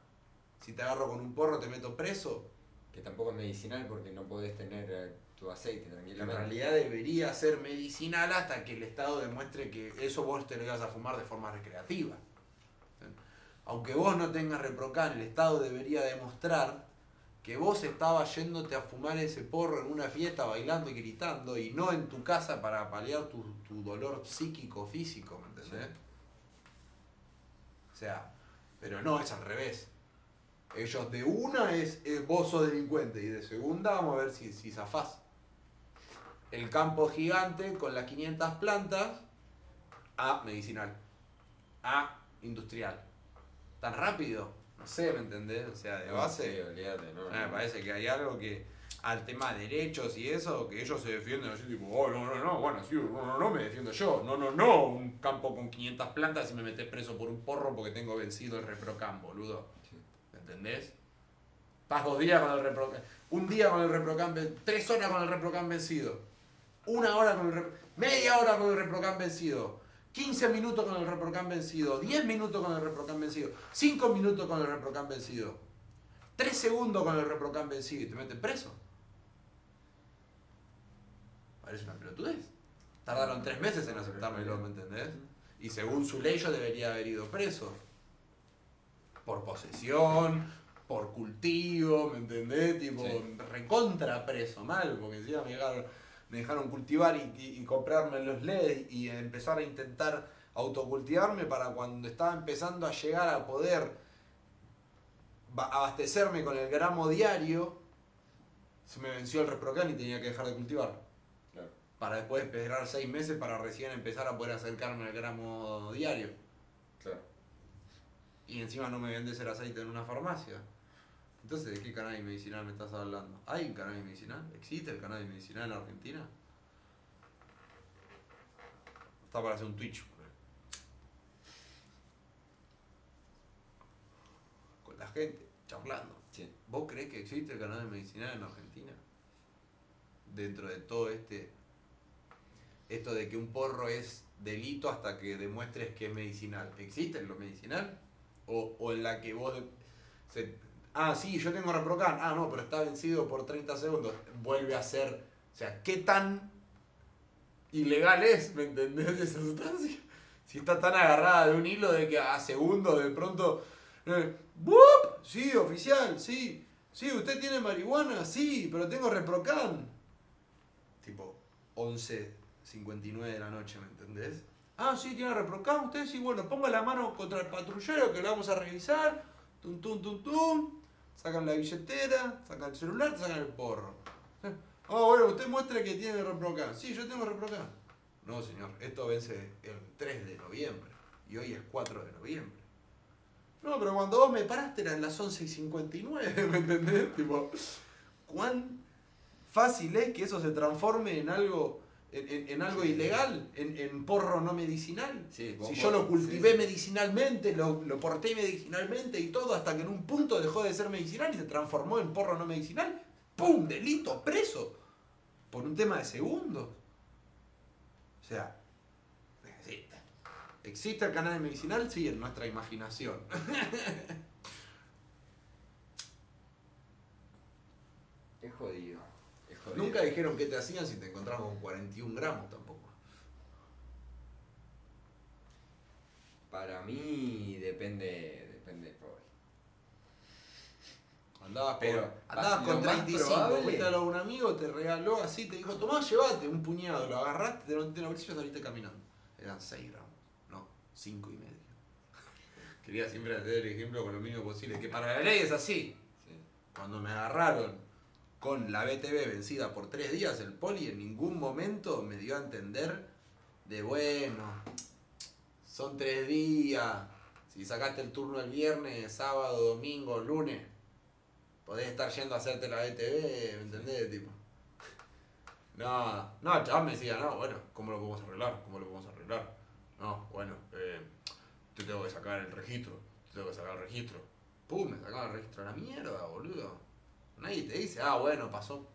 Si te agarro con un porro te meto preso. Que tampoco es medicinal porque no podés tener eh, tu aceite En tranquilamente. realidad debería ser medicinal hasta que el Estado demuestre que eso vos te lo ibas a fumar de forma recreativa. Aunque vos no tengas reprocan, el Estado debería demostrar que vos estabas yéndote a fumar ese porro en una fiesta, bailando y gritando, y no en tu casa para paliar tu, tu dolor psíquico, físico, ¿me entendés? O sea, pero no es al revés. Ellos de una es eh, vos sos delincuente y de segunda vamos a ver si, si zafás. El campo gigante con las 500 plantas a medicinal, a industrial. ¿Tan rápido? No sé, ¿me entendés? O sea, de base... Sí, olvídate, no, Ah, Me no. parece que hay algo que al tema de derechos y eso, que ellos se defienden así tipo, oh, no, no, no, bueno, sí, no, no, no, me defiendo yo. No, no, no, un campo con 500 plantas y me metes preso por un porro porque tengo vencido el reprocam, boludo. Sí. ¿Entendés? Estás dos días con el reprocam, un día con el reprocam, tres horas con el reprocam vencido, una hora con el rep- media hora con el reprocam vencido, 15 minutos con el reprocam vencido, 10 minutos con el reprocam vencido, 5 minutos con el reprocam vencido. Tres segundos con el reprocam vencido y te meten preso. Parece una pelotudez. Tardaron tres meses en aceptármelo, ¿me entendés? Y según su ley yo debería haber ido preso. Por posesión, por cultivo, ¿me entendés? Tipo, Sí. recontra preso, mal, porque encima me dejaron, me dejaron cultivar y, y- y comprarme los LED y empezar a intentar autocultivarme para cuando estaba empezando a llegar a poder ba- abastecerme con el gramo diario, se me venció el reprocan y tenía que dejar de cultivar. Para después esperar seis meses para recién empezar a poder acercarme al gramo diario. Claro. Y encima no me vendes el aceite en una farmacia. Entonces, ¿de qué cannabis medicinal me estás hablando? ¿Hay un cannabis medicinal? ¿Existe el cannabis medicinal en Argentina? Está para hacer un Twitch. Con la gente, charlando. Sí. ¿Vos creés que existe el cannabis medicinal en Argentina? Dentro de todo este. Esto de que un porro es delito hasta que demuestres que es medicinal. ¿Existe en lo medicinal? O, en la que vos. ah, sí, yo tengo reprocan. Ah, no, pero está vencido por 30 segundos. Vuelve a ser. O sea, ¿qué tan ilegal es? ¿Me entendés? Esa sustancia. Si está tan agarrada de un hilo de que a segundos de pronto. eh. Sí, oficial, sí. Sí, ¿usted tiene marihuana? Sí, pero tengo reprocan. Tipo, 11.59 de la noche, ¿me entendés? Ah, sí, tiene reprocan. Usted sí, bueno, ponga la mano contra el patrullero que lo vamos a revisar. Tum, tum, tum, tum. Sacan la billetera, sacan el celular, sacan el porro. Ah, bueno, usted muestra que tiene reprocan. Sí, yo tengo reprocan. No, señor, esto vence el 3 de noviembre. Y hoy es 4 de noviembre. No, pero cuando vos me paraste eran las 11 y 59, ¿me entendés? Tipo, ¿cuán fácil es que eso se transforme en algo, en, en- en algo ilegal? En, en porro no medicinal. Sí, Si yo lo cultivé sí, medicinalmente, lo, lo porté medicinalmente y todo, hasta que en un punto dejó de ser medicinal y se transformó en porro no medicinal, ¡pum! Delito, preso. Por un tema de segundos. O sea, existe. ¿Existe el cannabis medicinal? Sí, en nuestra imaginación. Es jodido. Nunca dijeron qué te hacían si te encontrabas con 41 gramos tampoco. Para mí depende, depende del rol. Andabas Pero, con, andabas con más 35, probable- fuiste a un amigo, te regaló así, te dijo, tomá, llévate un puñado, lo agarraste, te en el bolsillo y saliste caminando. Eran 6 gramos, no, 5 y medio. Quería siempre hacer el ejemplo con lo mínimo posible, que para la ley es así. Sí. Cuando me agarraron con la BTV vencida por tres días, el poli en ningún momento me dio a entender de bueno, son tres días, si sacaste el turno el viernes, sábado, domingo, lunes, podés estar yendo a hacerte la BTV, ¿me entendés? Tipo. No, no, chaval me decía, no, bueno, ¿cómo lo podemos arreglar? ¿Cómo lo podemos arreglar? No, bueno, eh, te tengo que sacar el registro, te tengo que sacar el registro. Pum, me sacaban el registro a la mierda, boludo. Nadie te dice, ah, bueno, pasó.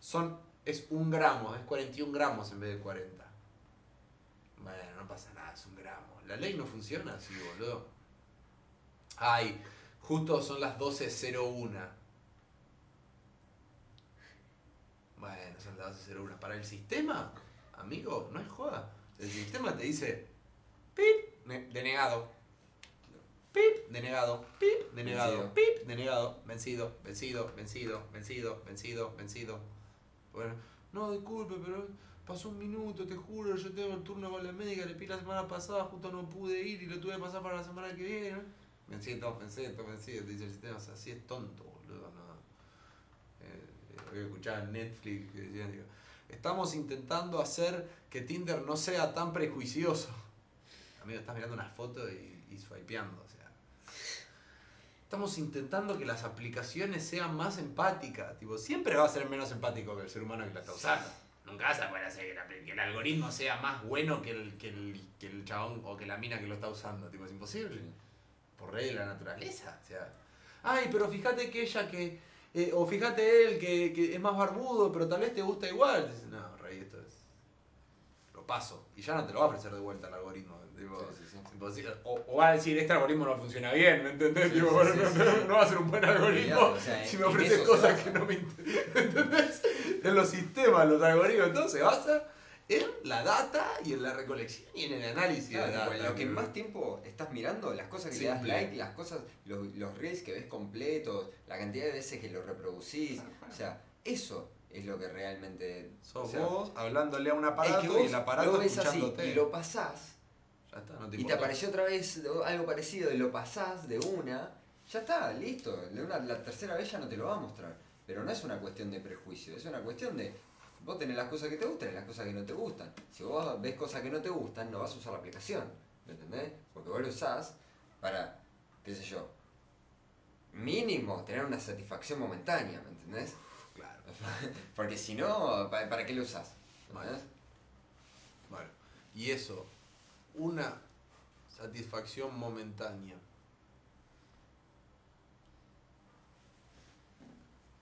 Son, es un gramo, es 41 gramos en vez de 40. Bueno, no pasa nada, es un gramo. La ley no funciona así, boludo. Ay, justo son las 12.01. Bueno, son las 12.01. Para el sistema, amigo, no es joda. El sistema te dice, pip, ne- denegado. Pip, denegado, pip, denegado, Vencido. pip, denegado, vencido, vencido, vencido, vencido, vencido, vencido. Bueno, no, disculpe, pero pasó un minuto, te juro, yo tengo el turno con la médica, le pedí la semana pasada, justo no pude ir y lo tuve que pasar para la semana que viene. Vencido, vencido, vencido, dice el sistema, o sea, así es tonto, boludo, no. Eh, había escuchado en Netflix que decían, digo, estamos intentando hacer que Tinder no sea tan prejuicioso. Amigo, estás mirando una foto y, y swipeando, o sea. Estamos intentando que las aplicaciones sean más empáticas. Tipo, siempre va a ser menos empático que el ser humano que la está usando. Nunca vas a poder hacer que, la- que el algoritmo sea más bueno que el, que, el, que el chabón o que la mina que lo está usando. Tipo, es imposible. Por ley de la naturaleza. O sea. Ay, pero fíjate que ella que. eh, o fíjate él que, que es más barbudo, pero tal vez te gusta igual. Dices, no. Lo paso. Y ya no te lo va a ofrecer de vuelta el algoritmo. Tipo, Sí, sí, sí. O, o va a decir, este algoritmo no funciona bien, ¿me entendés? Tipo, no, no- va a ser un buen algoritmo o sea, si me en ofrece eso se cosas que no me interesan. ¿Entendés? En los sistemas, los algoritmos, todo se basa en la data y en la recolección y en el análisis Claro, de data. pues lo que más tiempo estás mirando, las cosas que le das Simple. like, las cosas, los, los reels que ves completos, la cantidad de veces que lo reproducís, o sea, eso es lo que realmente... Sos o sea, vos hablándole a un es aparato que vos y el aparato lo ves así y lo pasás Ya está, no te y te apareció otra vez algo parecido y lo pasás de una, ya está, listo. De una, la tercera vez ya no te lo va a mostrar. Pero no es una cuestión de prejuicio, es una cuestión de vos tenés las cosas que te gustan y las cosas que no te gustan. Si vos ves cosas que no te gustan, no vas a usar la aplicación, ¿me entendés? Porque vos lo usás para, qué sé yo, mínimo tener una satisfacción momentánea, ¿me entendés? Porque si no, ¿para, qué lo usás? Bueno, y eso, una satisfacción momentánea.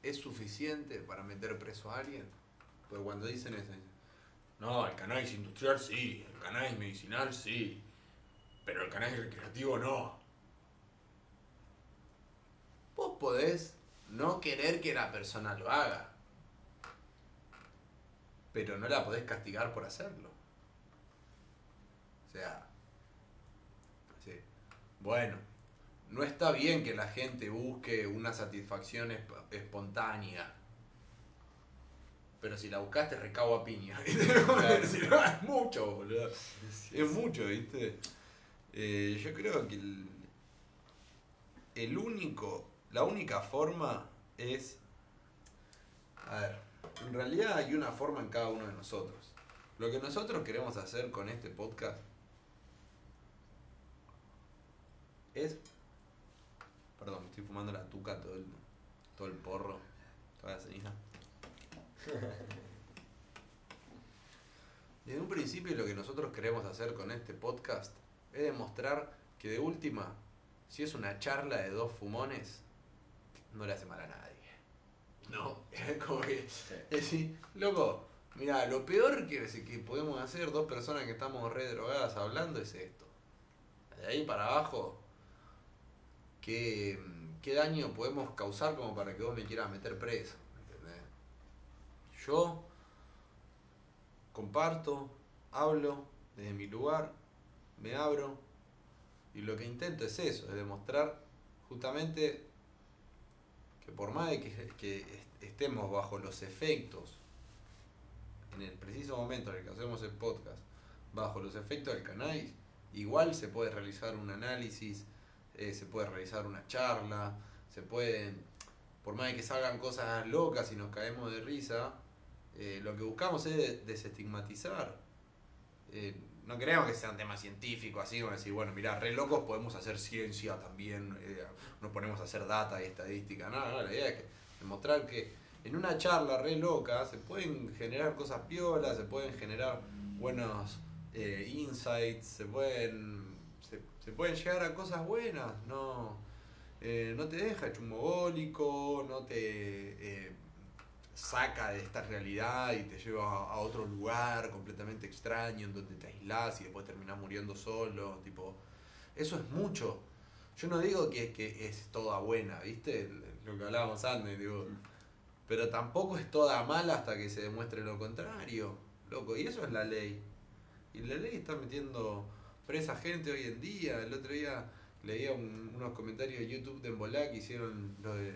¿Es suficiente para meter preso a alguien? Porque cuando dicen eso, no, el cannabis industrial sí, el cannabis medicinal sí, pero el cannabis recreativo no. Vos podés no querer que la persona lo haga, pero no la podés castigar por hacerlo. O sea, sí. bueno, no está bien que la gente busque una satisfacción esp- espontánea. Pero si la buscaste, recabo a piña. Si no, es mucho, boludo. Es mucho, ¿viste? Eh, yo creo que el, el único, la única forma es... A ver, en realidad hay una forma en cada uno de nosotros. Lo que nosotros queremos hacer con este podcast es... Perdón, me estoy fumando la tuca todo el, todo el porro, toda la ceniza. Desde un principio lo que nosotros queremos hacer con este podcast es demostrar que de última, si es una charla de dos fumones, no le hace mal a nadie. No, como que decir, loco, mira, lo peor que, que podemos hacer dos personas que estamos re drogadas hablando es esto. De ahí para abajo, ¿qué, qué daño podemos causar como para que vos me quieras meter preso? ¿entendés? Yo comparto, hablo desde mi lugar, me abro y lo que intento es eso, es demostrar justamente por más de que, que est- estemos bajo los efectos, en el preciso momento en el que hacemos el podcast, bajo los efectos del cannabis, igual se puede realizar un análisis, eh, se puede realizar una charla, se pueden por más de que salgan cosas locas y nos caemos de risa, eh, lo que buscamos es desestigmatizar. Eh, no queremos que sea un tema científico, así como decir, bueno, mira, re locos podemos hacer ciencia también, eh, nos ponemos a hacer data y estadística. No, no, la idea es que demostrar que en una charla re loca se pueden generar cosas piolas, se pueden generar buenos eh, insights, se pueden, se, pueden llegar a cosas buenas, no, eh, no te deja chumogólico, no te eh, saca de esta realidad y te lleva a, otro lugar completamente extraño en donde te aislás y después terminás muriendo solo, tipo, eso es mucho. Yo no digo que, que es toda buena, ¿viste? Lo que hablábamos antes, pero tampoco es toda mala hasta que se demuestre lo contrario, loco, y eso es la ley. Y la ley está metiendo presa gente hoy en día. El otro día leía un- unos comentarios de YouTube de Embolá que hicieron, los de,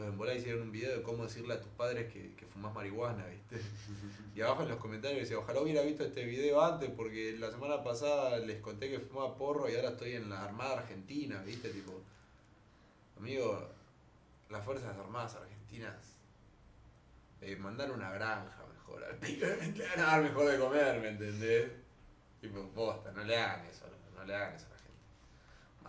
los de Embolá hicieron un video de cómo decirle a tus padres que, que fumas marihuana, ¿viste? Y abajo en los comentarios decía, ojalá hubiera visto este video antes porque la semana pasada les conté que fumaba porro y ahora estoy en la Armada Argentina, ¿viste? Tipo, amigo, las Fuerzas Armadas Argentinas eh, mandar una granja mejor al pibe, le van a dar mejor de comer, ¿me entendés? Tipo, posta, no le hagan eso, no, no le hagan eso a la gente.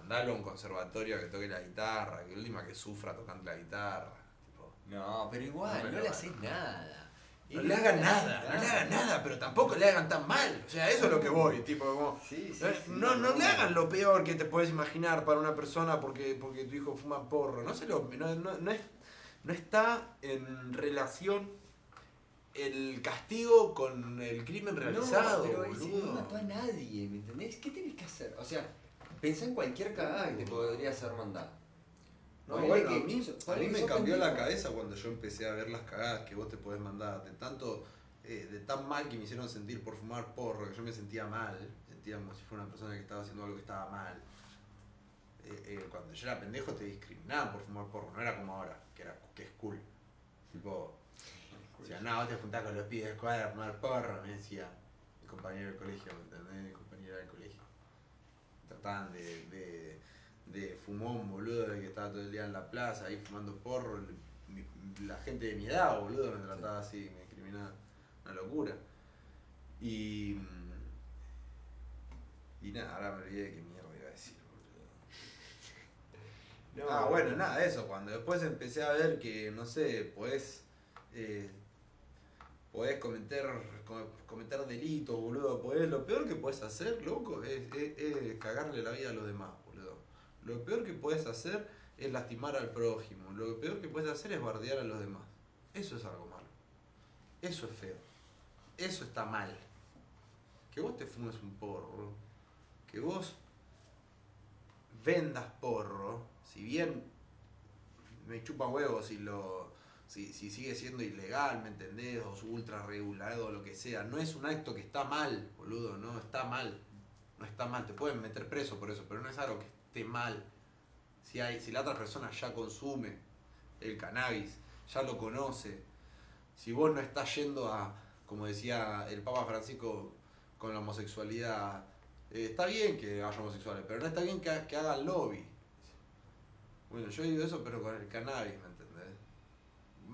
Mandalo a un conservatorio que toque la guitarra, que última que sufra tocando la guitarra. Tipo, No, pero igual, no, le haces nada. no le hagan nada, no le hagan nada, pero tampoco le hagan tan mal. O sea, eso es lo que voy, tipo, como. Sí, sí, eh, sí, no, no le hagan lo peor que te puedes imaginar para una persona porque, porque tu hijo fuma porro. No, se lo, no, no, es, no está en relación el castigo con el crimen realizado. No, pero boludo. no mató a nadie, ¿me entendés? ¿Qué tenés que hacer? O sea, pensá en cualquier cagada que te podría ser mandada. No, bueno, que- a mí, a mí me cambió la cabeza cuando yo empecé a ver las cagadas que vos te podés mandar, de tanto, eh, de tan mal que me hicieron sentir por fumar porro, que yo me sentía mal, sentía como si fuera una persona que estaba haciendo algo que estaba mal. Eh, eh, cuando yo era pendejo te discriminaban por fumar porro, no era como ahora, que, era, que es cool. Tipo, decía, no, vos te juntás con los pibes de escuadra a fumar porro, me decía mi compañero del colegio, ¿me entendés? Mi compañera del colegio. De, de, de fumón, boludo, de que estaba todo el día en la plaza ahí fumando porro. el- mi- la gente de mi edad, boludo, me trataba así, me discriminaba. Una locura. Y. Y nada, ahora me olvidé de qué mierda iba a decir, boludo. No, ah, bueno, nada, eso. Cuando después empecé a ver que, no sé, podés. eh, podés cometer, co- cometer delitos, boludo. Lo peor que podés hacer, loco, es, es- cagarle la vida a los demás, boludo. Lo peor que podés hacer es lastimar al prójimo. Lo peor que podés hacer es bardear a los demás. Eso es algo malo. Eso es feo. Eso está mal. Que vos te fumes un porro. Que vos vendas porro. Si bien me chupa huevos si lo. Si, si sigue siendo ilegal, ¿me entendés? O ultra regulado o lo que sea. No es un acto que está mal, boludo. No, está mal. No está mal. Te pueden meter preso por eso, pero no es algo que esté mal. Si, hay, si la otra persona ya consume el cannabis, ya lo conoce. Si vos no estás yendo a, como decía el Papa Francisco con la homosexualidad, eh, está bien que haya homosexuales, pero no está bien que, que hagan lobby. Bueno, yo digo eso, pero con el cannabis, ¿me?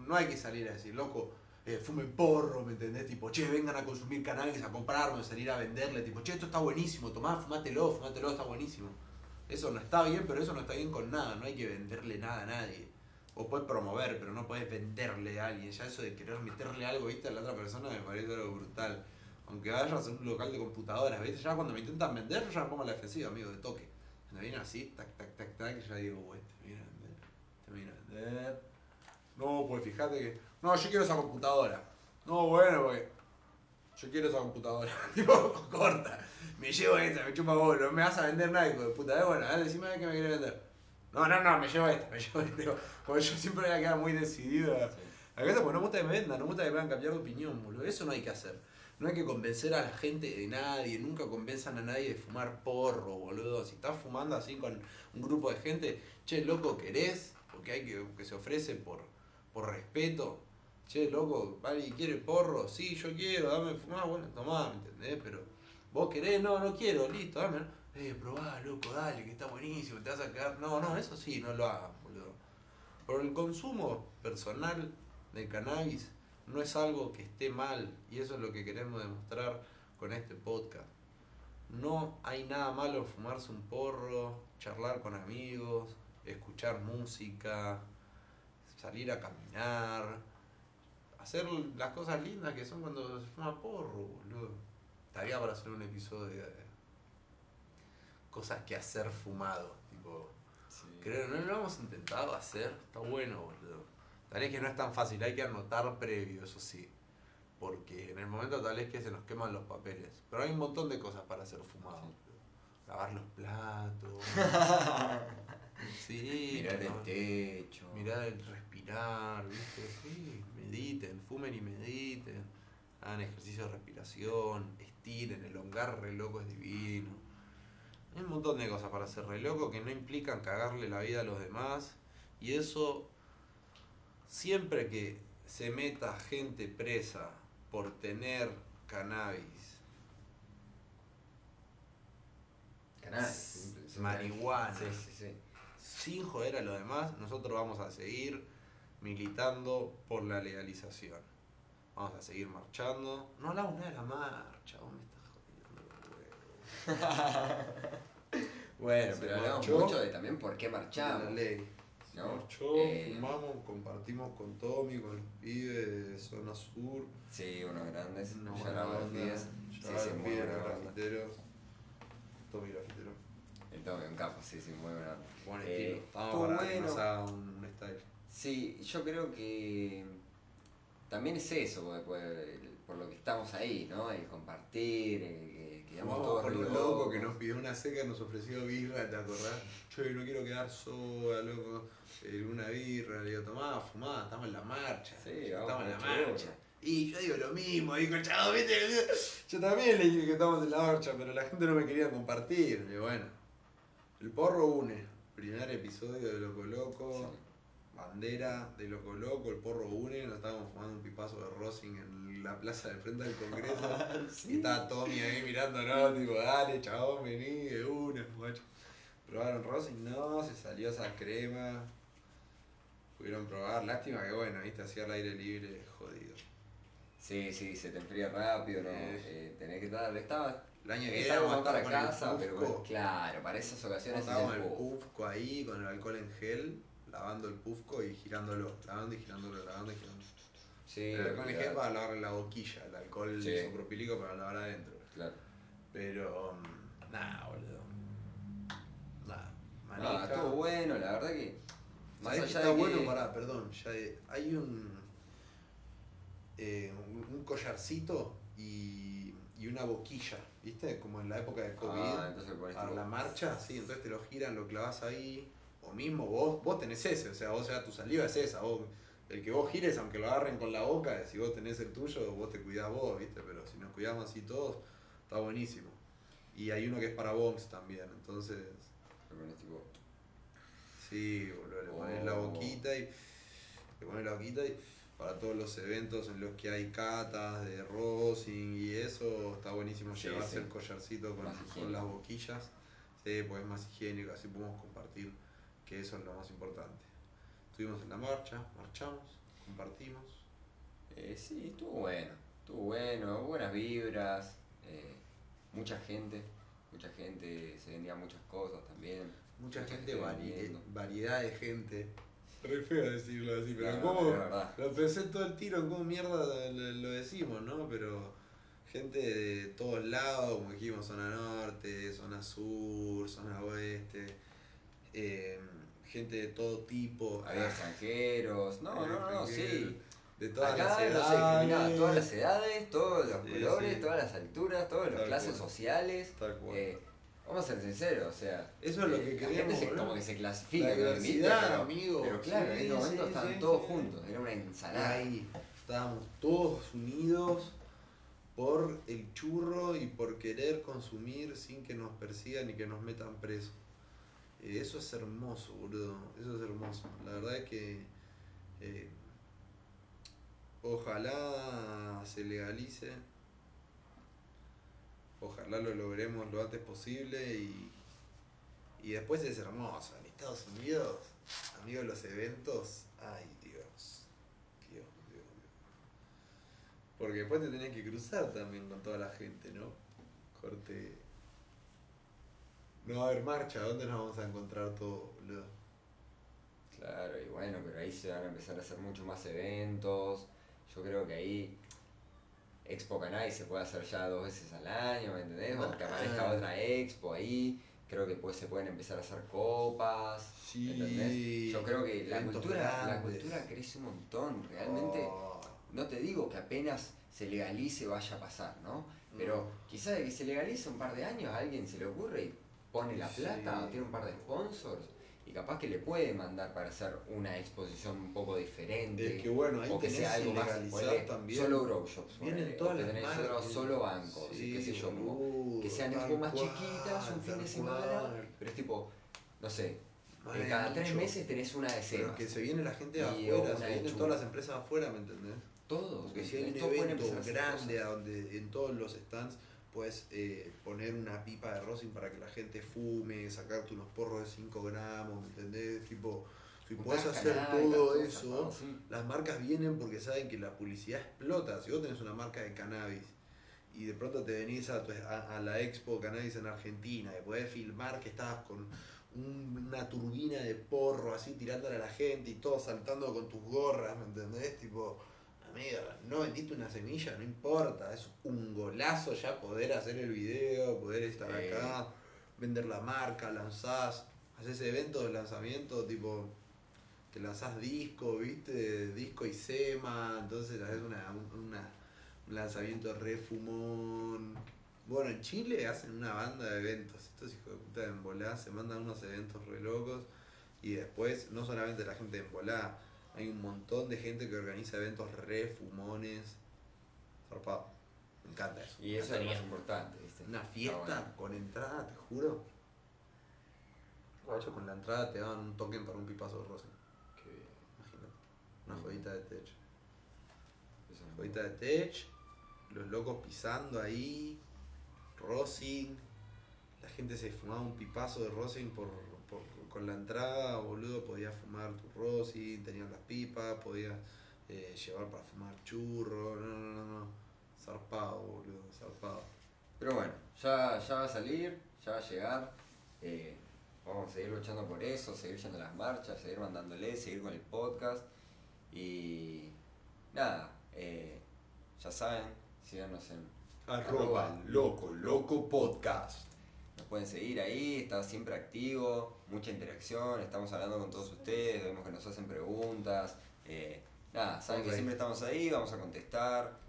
No hay que salir a decir, loco, eh, fumen porro, ¿me entendés? Tipo, che, vengan a consumir cannabis, a comprarlo, a salir a venderle, tipo, che, esto está buenísimo, tomá, fumátelo, fumátelo, está buenísimo. Eso no está bien, pero eso no está bien con nada, no hay que venderle nada a nadie. O puedes promover, pero no puedes venderle a alguien. Ya eso de querer meterle algo, viste, a la otra persona me parece algo brutal. Aunque vayas a un local de computadoras, viste, ya cuando me intentan vender, yo ya me pongo la defensiva, amigo, de toque. Me viene así, tac, tac, tac, tac, ya digo, güey, te viene a vender, te viene a vender. No, pues fíjate que. No, yo quiero esa computadora. No, bueno, pues. Yo quiero esa computadora. corta. Me llevo esa, me chupa vos, no me vas a vender nada, hijo de puta. Eh, bueno, a ver, decime qué me querés vender. No, no, no, me llevo esta, me llevo esta. Digo, Porque yo siempre voy a quedar muy decidido. a- A veces, pues no me gusta que me vendan, no me gusta que me hagan cambiar de opinión, boludo. Eso no hay que hacer. No hay que convencer a la gente de nadie, nunca convenzan a nadie de fumar porro, boludo. Si estás fumando así con un grupo de gente, che, loco, ¿querés? Porque hay que, que se ofrece por, por respeto. Che, loco, ¿alguien quiere porro? Sí, yo quiero, dame fumar, bueno, tomá, ¿me entendés? Pero vos querés, no, no quiero, listo, dame. Eh, probá, loco, dale, que está buenísimo, te vas a quedar. No, no, eso sí, no lo hagan, boludo. Pero el consumo personal de cannabis no es algo que esté mal y eso es lo que queremos demostrar con este podcast. No hay nada malo en fumarse un porro, charlar con amigos, escuchar música, salir a caminar, hacer las cosas lindas que son cuando se fuma porro, boludo. Estaría para hacer un episodio de cosas que hacer fumado, tipo, Sí. creo, no lo hemos intentado hacer, está bueno, boludo. Tal vez que no es tan fácil, hay que anotar previo, eso sí. Porque en el momento tal vez que se nos queman los papeles. Pero hay un montón de cosas para hacer fumado. Sí. Lavar los platos. sí. Mirar el techo. Mirar el respirar, ¿viste? Sí, mediten, fumen y mediten. Hagan ejercicio de respiración, estiren, el hongar re loco es divino. Hay un montón de cosas para hacer re loco que no implican cagarle la vida a los demás. Y eso, siempre que se meta gente presa por tener cannabis, Cannabis, marihuana, Sí, sí, sí. sin joder a los demás, nosotros vamos a seguir militando por la legalización. Vamos a seguir marchando. No hablamos nada de la marcha, vos me estás jodiendo. Bueno, Se pero hablamos marchó mucho de también por qué marchamos. la ley. Se ¿no? marchó, Eh, fumamos, compartimos con Tommy, con los pibes de zona sur. Sí, unos grandes. Una ya los pibes. Sí, sí, muy grafiteros. Tommy grafitero. El Tommy, un capo, sí, sí, muy buena. Buen Eh, estilo. Estuvo para que bueno. nos haga un, un style. Sí, yo creo que también es eso, porque, porque, por lo que estamos ahí, ¿no? El compartir, el que quedamos todos re un loco que nos pidió una seca, nos ofreció birra, ¿te acordás? Che, no quiero quedar sola, loco. Eh, una birra, le digo, tomá, fumá, estamos en la marcha. Sí, vamos estamos en la marcha. Y yo digo lo mismo, digo el chavo, ¿viste? Yo también le dije que estamos en la marcha, pero la gente no me quería compartir. Y bueno, el porro une. Primer episodio de Loco Loco. Sí. Bandera de Loco Loco, el porro une, nos estábamos fumando un pipazo de Rosing en la plaza de frente del Congreso. Y estaba Tommy ahí mirándonos, tipo, dale chabón, vení de una, guacho. Probaron Rosing, no, se salió esa crema. Pudieron probar, lástima que bueno, viste, hacía el aire libre, jodido. Sí, sí, se te enfría rápido, ¿no? Eh. Eh, tenés que estar, estaba El año que viene vamos para casa, pero bueno, claro, para esas ocasiones es Estábamos el en el pufco ahí con el alcohol en gel, lavando el pufco y girándolo, lavando y girándolo, lavando y girándolo. Sí, el alcohol en gel para lavar la boquilla, el alcohol Sí. isopropílico para lavar adentro. Claro. Pero, mm, nada, boludo. Nada, Ah, estuvo bueno, la verdad que. Más ¿Sabés que allá está de que. bueno? Pará, perdón. Ya de- hay un, eh, un, un collarcito y, y una boquilla, ¿viste? Como en la época de COVID. Ah, entonces tipo- la marcha, sí, entonces te lo giran, lo clavas ahí. O mismo vos, vos tenés ese, o sea, vos ya tu saliva es esa, vos, el que vos gires, aunque lo agarren con la boca, si vos tenés el tuyo, vos te cuidás vos, ¿viste? Pero si nos cuidamos así todos, está buenísimo. Y hay uno que es para bongs también, entonces, tipo. sí, boludo, le pones la Oh. boquita y le pones la boquita y para todos los eventos en los que hay catas de rosing y eso, está buenísimo Sí, llevarse sí. el collarcito con, con las boquillas. Sí, pues es más higiénico, así podemos compartir, que eso es lo más importante. Estuvimos en la marcha, marchamos, compartimos. Eh, sí, estuvo bueno. Estuvo bueno, buenas vibras. eh, mucha gente. Mucha gente, se vendían muchas cosas también. Mucha, gente, vari- vendiendo. variedad de gente. Re feo decirlo así, pero No, verdad. Lo pensé todo el tiro, ¿cómo mierda lo, lo decimos, no? Pero gente de todos lados, como dijimos, zona norte, zona sur, zona oeste, eh, gente de todo tipo. Había Ah, extranjeros. No, no, no, no, sí. De todas Acá las no edades. discriminaba todas las edades, todos los colores, sí. todas las alturas, todas las Tal clases cual. sociales. Tal cual. Eh, vamos a ser sinceros, o sea. Eso es lo eh, que la queremos, gente se- boludo. como que se clasifica, La ¿no? ¿viste? diversidad, pero, amigo. pero claro, en ese momento sí, estaban sí, todos juntos, era una ensalada. Ahí estábamos todos unidos por el churro y por querer consumir sin que nos persigan y que nos metan presos. Eso es hermoso, boludo. Eso es hermoso. La verdad es que eh, ojalá se legalice. Ojalá lo logremos lo antes posible y, y después es hermoso. En Estados Unidos, amigo, los eventos. Ay, Dios. Dios, Dios, Dios. Porque después te tenés que cruzar también con toda la gente, ¿no? Corte. No va a haber marcha, ¿dónde nos vamos a encontrar boludo? Claro, y bueno, pero ahí se van a empezar a hacer muchos más eventos. Yo creo que ahí Expo Canal se puede hacer ya dos veces al año, ¿me entendés? O que aparezca Ah. otra expo ahí. Creo que pues se pueden empezar a hacer copas. Sí, ¿entendés? Yo creo que la cultura, la cultura crece un montón. Realmente, Oh. no te digo que apenas se legalice vaya a pasar, ¿no? Pero Mm. quizás de que se legalice un par de años a alguien se le ocurre y pone la plata Sí. tiene un par de sponsors y capaz que le puede mandar para hacer una exposición un poco diferente. Es que bueno, ahí o que sea algo más ponele, también. solo grow shops Vienen ponele, todas las marcas. solo, solo bancos y qué sé yo como que sean tal expo más chiquitas un fin de semana cual. pero es tipo no sé Más eh, cada tres meses tenés una de Pero semas que se viene la gente de afuera, se vienen todas las empresas afuera, ¿me entendés? todos Porque si hay un evento grande a donde en todos los stands puedes eh, poner una pipa de rosin para que la gente fume, sacarte unos porros de 5 gramos, ¿me entendés? Tipo, si puedes hacer todo todo eso, sí. las marcas vienen porque saben que la publicidad explota. Si vos tenés una marca de cannabis y de pronto te venís a, tu- a- a la expo cannabis en Argentina y podés filmar que estabas con un- una turbina de porro así tirándole a la gente y todos saltando con tus gorras, ¿me entendés? Tipo, no vendiste una semilla, no importa, es un golazo ya poder hacer el video, poder estar Sí. acá, vender la marca, lanzás, haces eventos de lanzamiento tipo que lanzás disco, viste, disco y sema, entonces haces una, un- una- un lanzamiento re fumón. Bueno, en Chile hacen una banda de eventos, estos hijos de puta de embolá se mandan unos eventos re locos y después no solamente la gente de embolá, hay un montón de gente que organiza eventos re fumones. Zarpado. Me encanta eso. y eso es lo más importante ¿viste? Una fiesta bueno. con entrada, te juro. Guacho, con la entrada te daban un token para un pipazo de rosin. Qué bien. Imagínate. Una jodita de tech. Eso es Jodita de tech. Los locos pisando ahí. Rosin. La gente se fumaba un pipazo de rosin por- con la entrada, boludo. Podías fumar tu rosin, tenías las pipas, podías eh, llevar para fumar churro. No, no, no, no. Zarpado, boludo, zarpado. Pero bueno, ya, ya va a salir, ya va a llegar. eh, vamos a seguir luchando por eso, seguir yendo a las marchas, seguir mandándole, seguir con el podcast. Y nada, eh, ya saben, síganos en Arroba loco, loco podcast. Pueden seguir ahí, está siempre activo, mucha interacción, estamos hablando con todos ustedes, vemos que nos hacen preguntas. eh, nada, saben que siempre estamos ahí, vamos a contestar.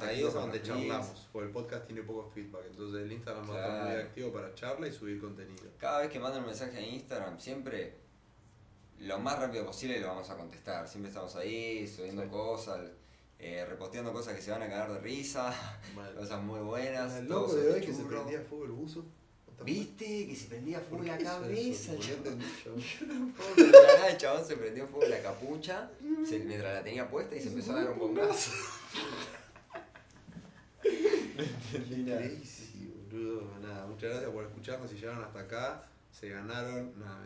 Ahí es donde charlamos, porque el podcast tiene poco feedback, entonces el Instagram va a estar muy Claro. activo para charla y subir contenido. Cada vez que manden un mensaje a Instagram, siempre lo más rápido posible lo vamos a contestar. Siempre estamos ahí, subiendo Sí. cosas, eh, reposteando cosas que se van a cagar de risa, Mal. cosas muy buenas. El loco de hoy que se prendía fuego el buzo. ¿Viste? Que se prendía ¿Por fuego la eso? cabeza. No entendí yo. La nada el chabón se prendió fuego la capucha se- mientras la tenía puesta y se empezó a dar un bombazo. Crazy, boludo. Nada, muchas gracias por escucharnos. Si llegaron hasta acá, se ganaron. Nada,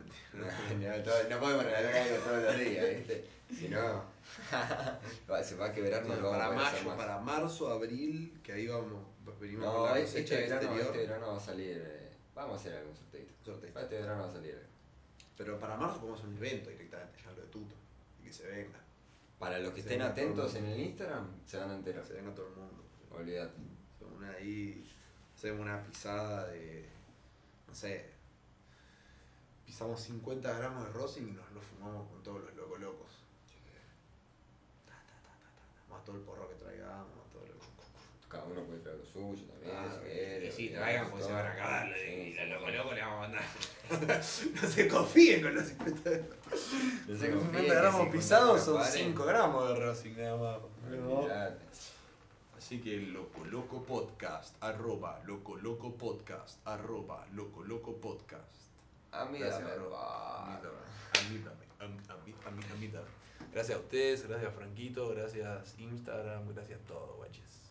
mentira. No, todo- no podemos regalar algo todos los días, ¿viste? Si no, se va a quebrar, no para a mayo, más. para marzo, abril, que ahí vamos, venimos No, la es- cosecha este verano, exterior. este verano va a salir. eh, vamos a hacer algún sorteito. Sorteo. Este verano va a salir. Pero para marzo podemos hacer un evento directamente, ya lo de tuto. Y que se venga. Para los que estén atentos en el Instagram, se van a enterar. se venga todo el mundo. Olvídate. Hacemos una ahí, hacemos una pisada de, no sé, pisamos 50 gramos de rosin y nos lo fumamos con todos los locos locos. Más todo el porro que traigamos, Cada uno puede traer lo suyo también. Ah, si y quiere, sí, olvídate, traigan porque se van a acabar. Sí, y locos sí. locos le vamos a mandar. no se confíen con los 50 No se confíen 50 que gramos pisados son paren, 5 gramos de rosin nada más. ¿no? Así que Loco Loco Podcast, arroba Loco Loco Podcast, arroba Loco Loco Podcast. A mí Gracias, dame. A mí dame, a mí, a mí, a mí, a mí dame. Gracias a ustedes, gracias Franquito, gracias Instagram, gracias todo, guaches.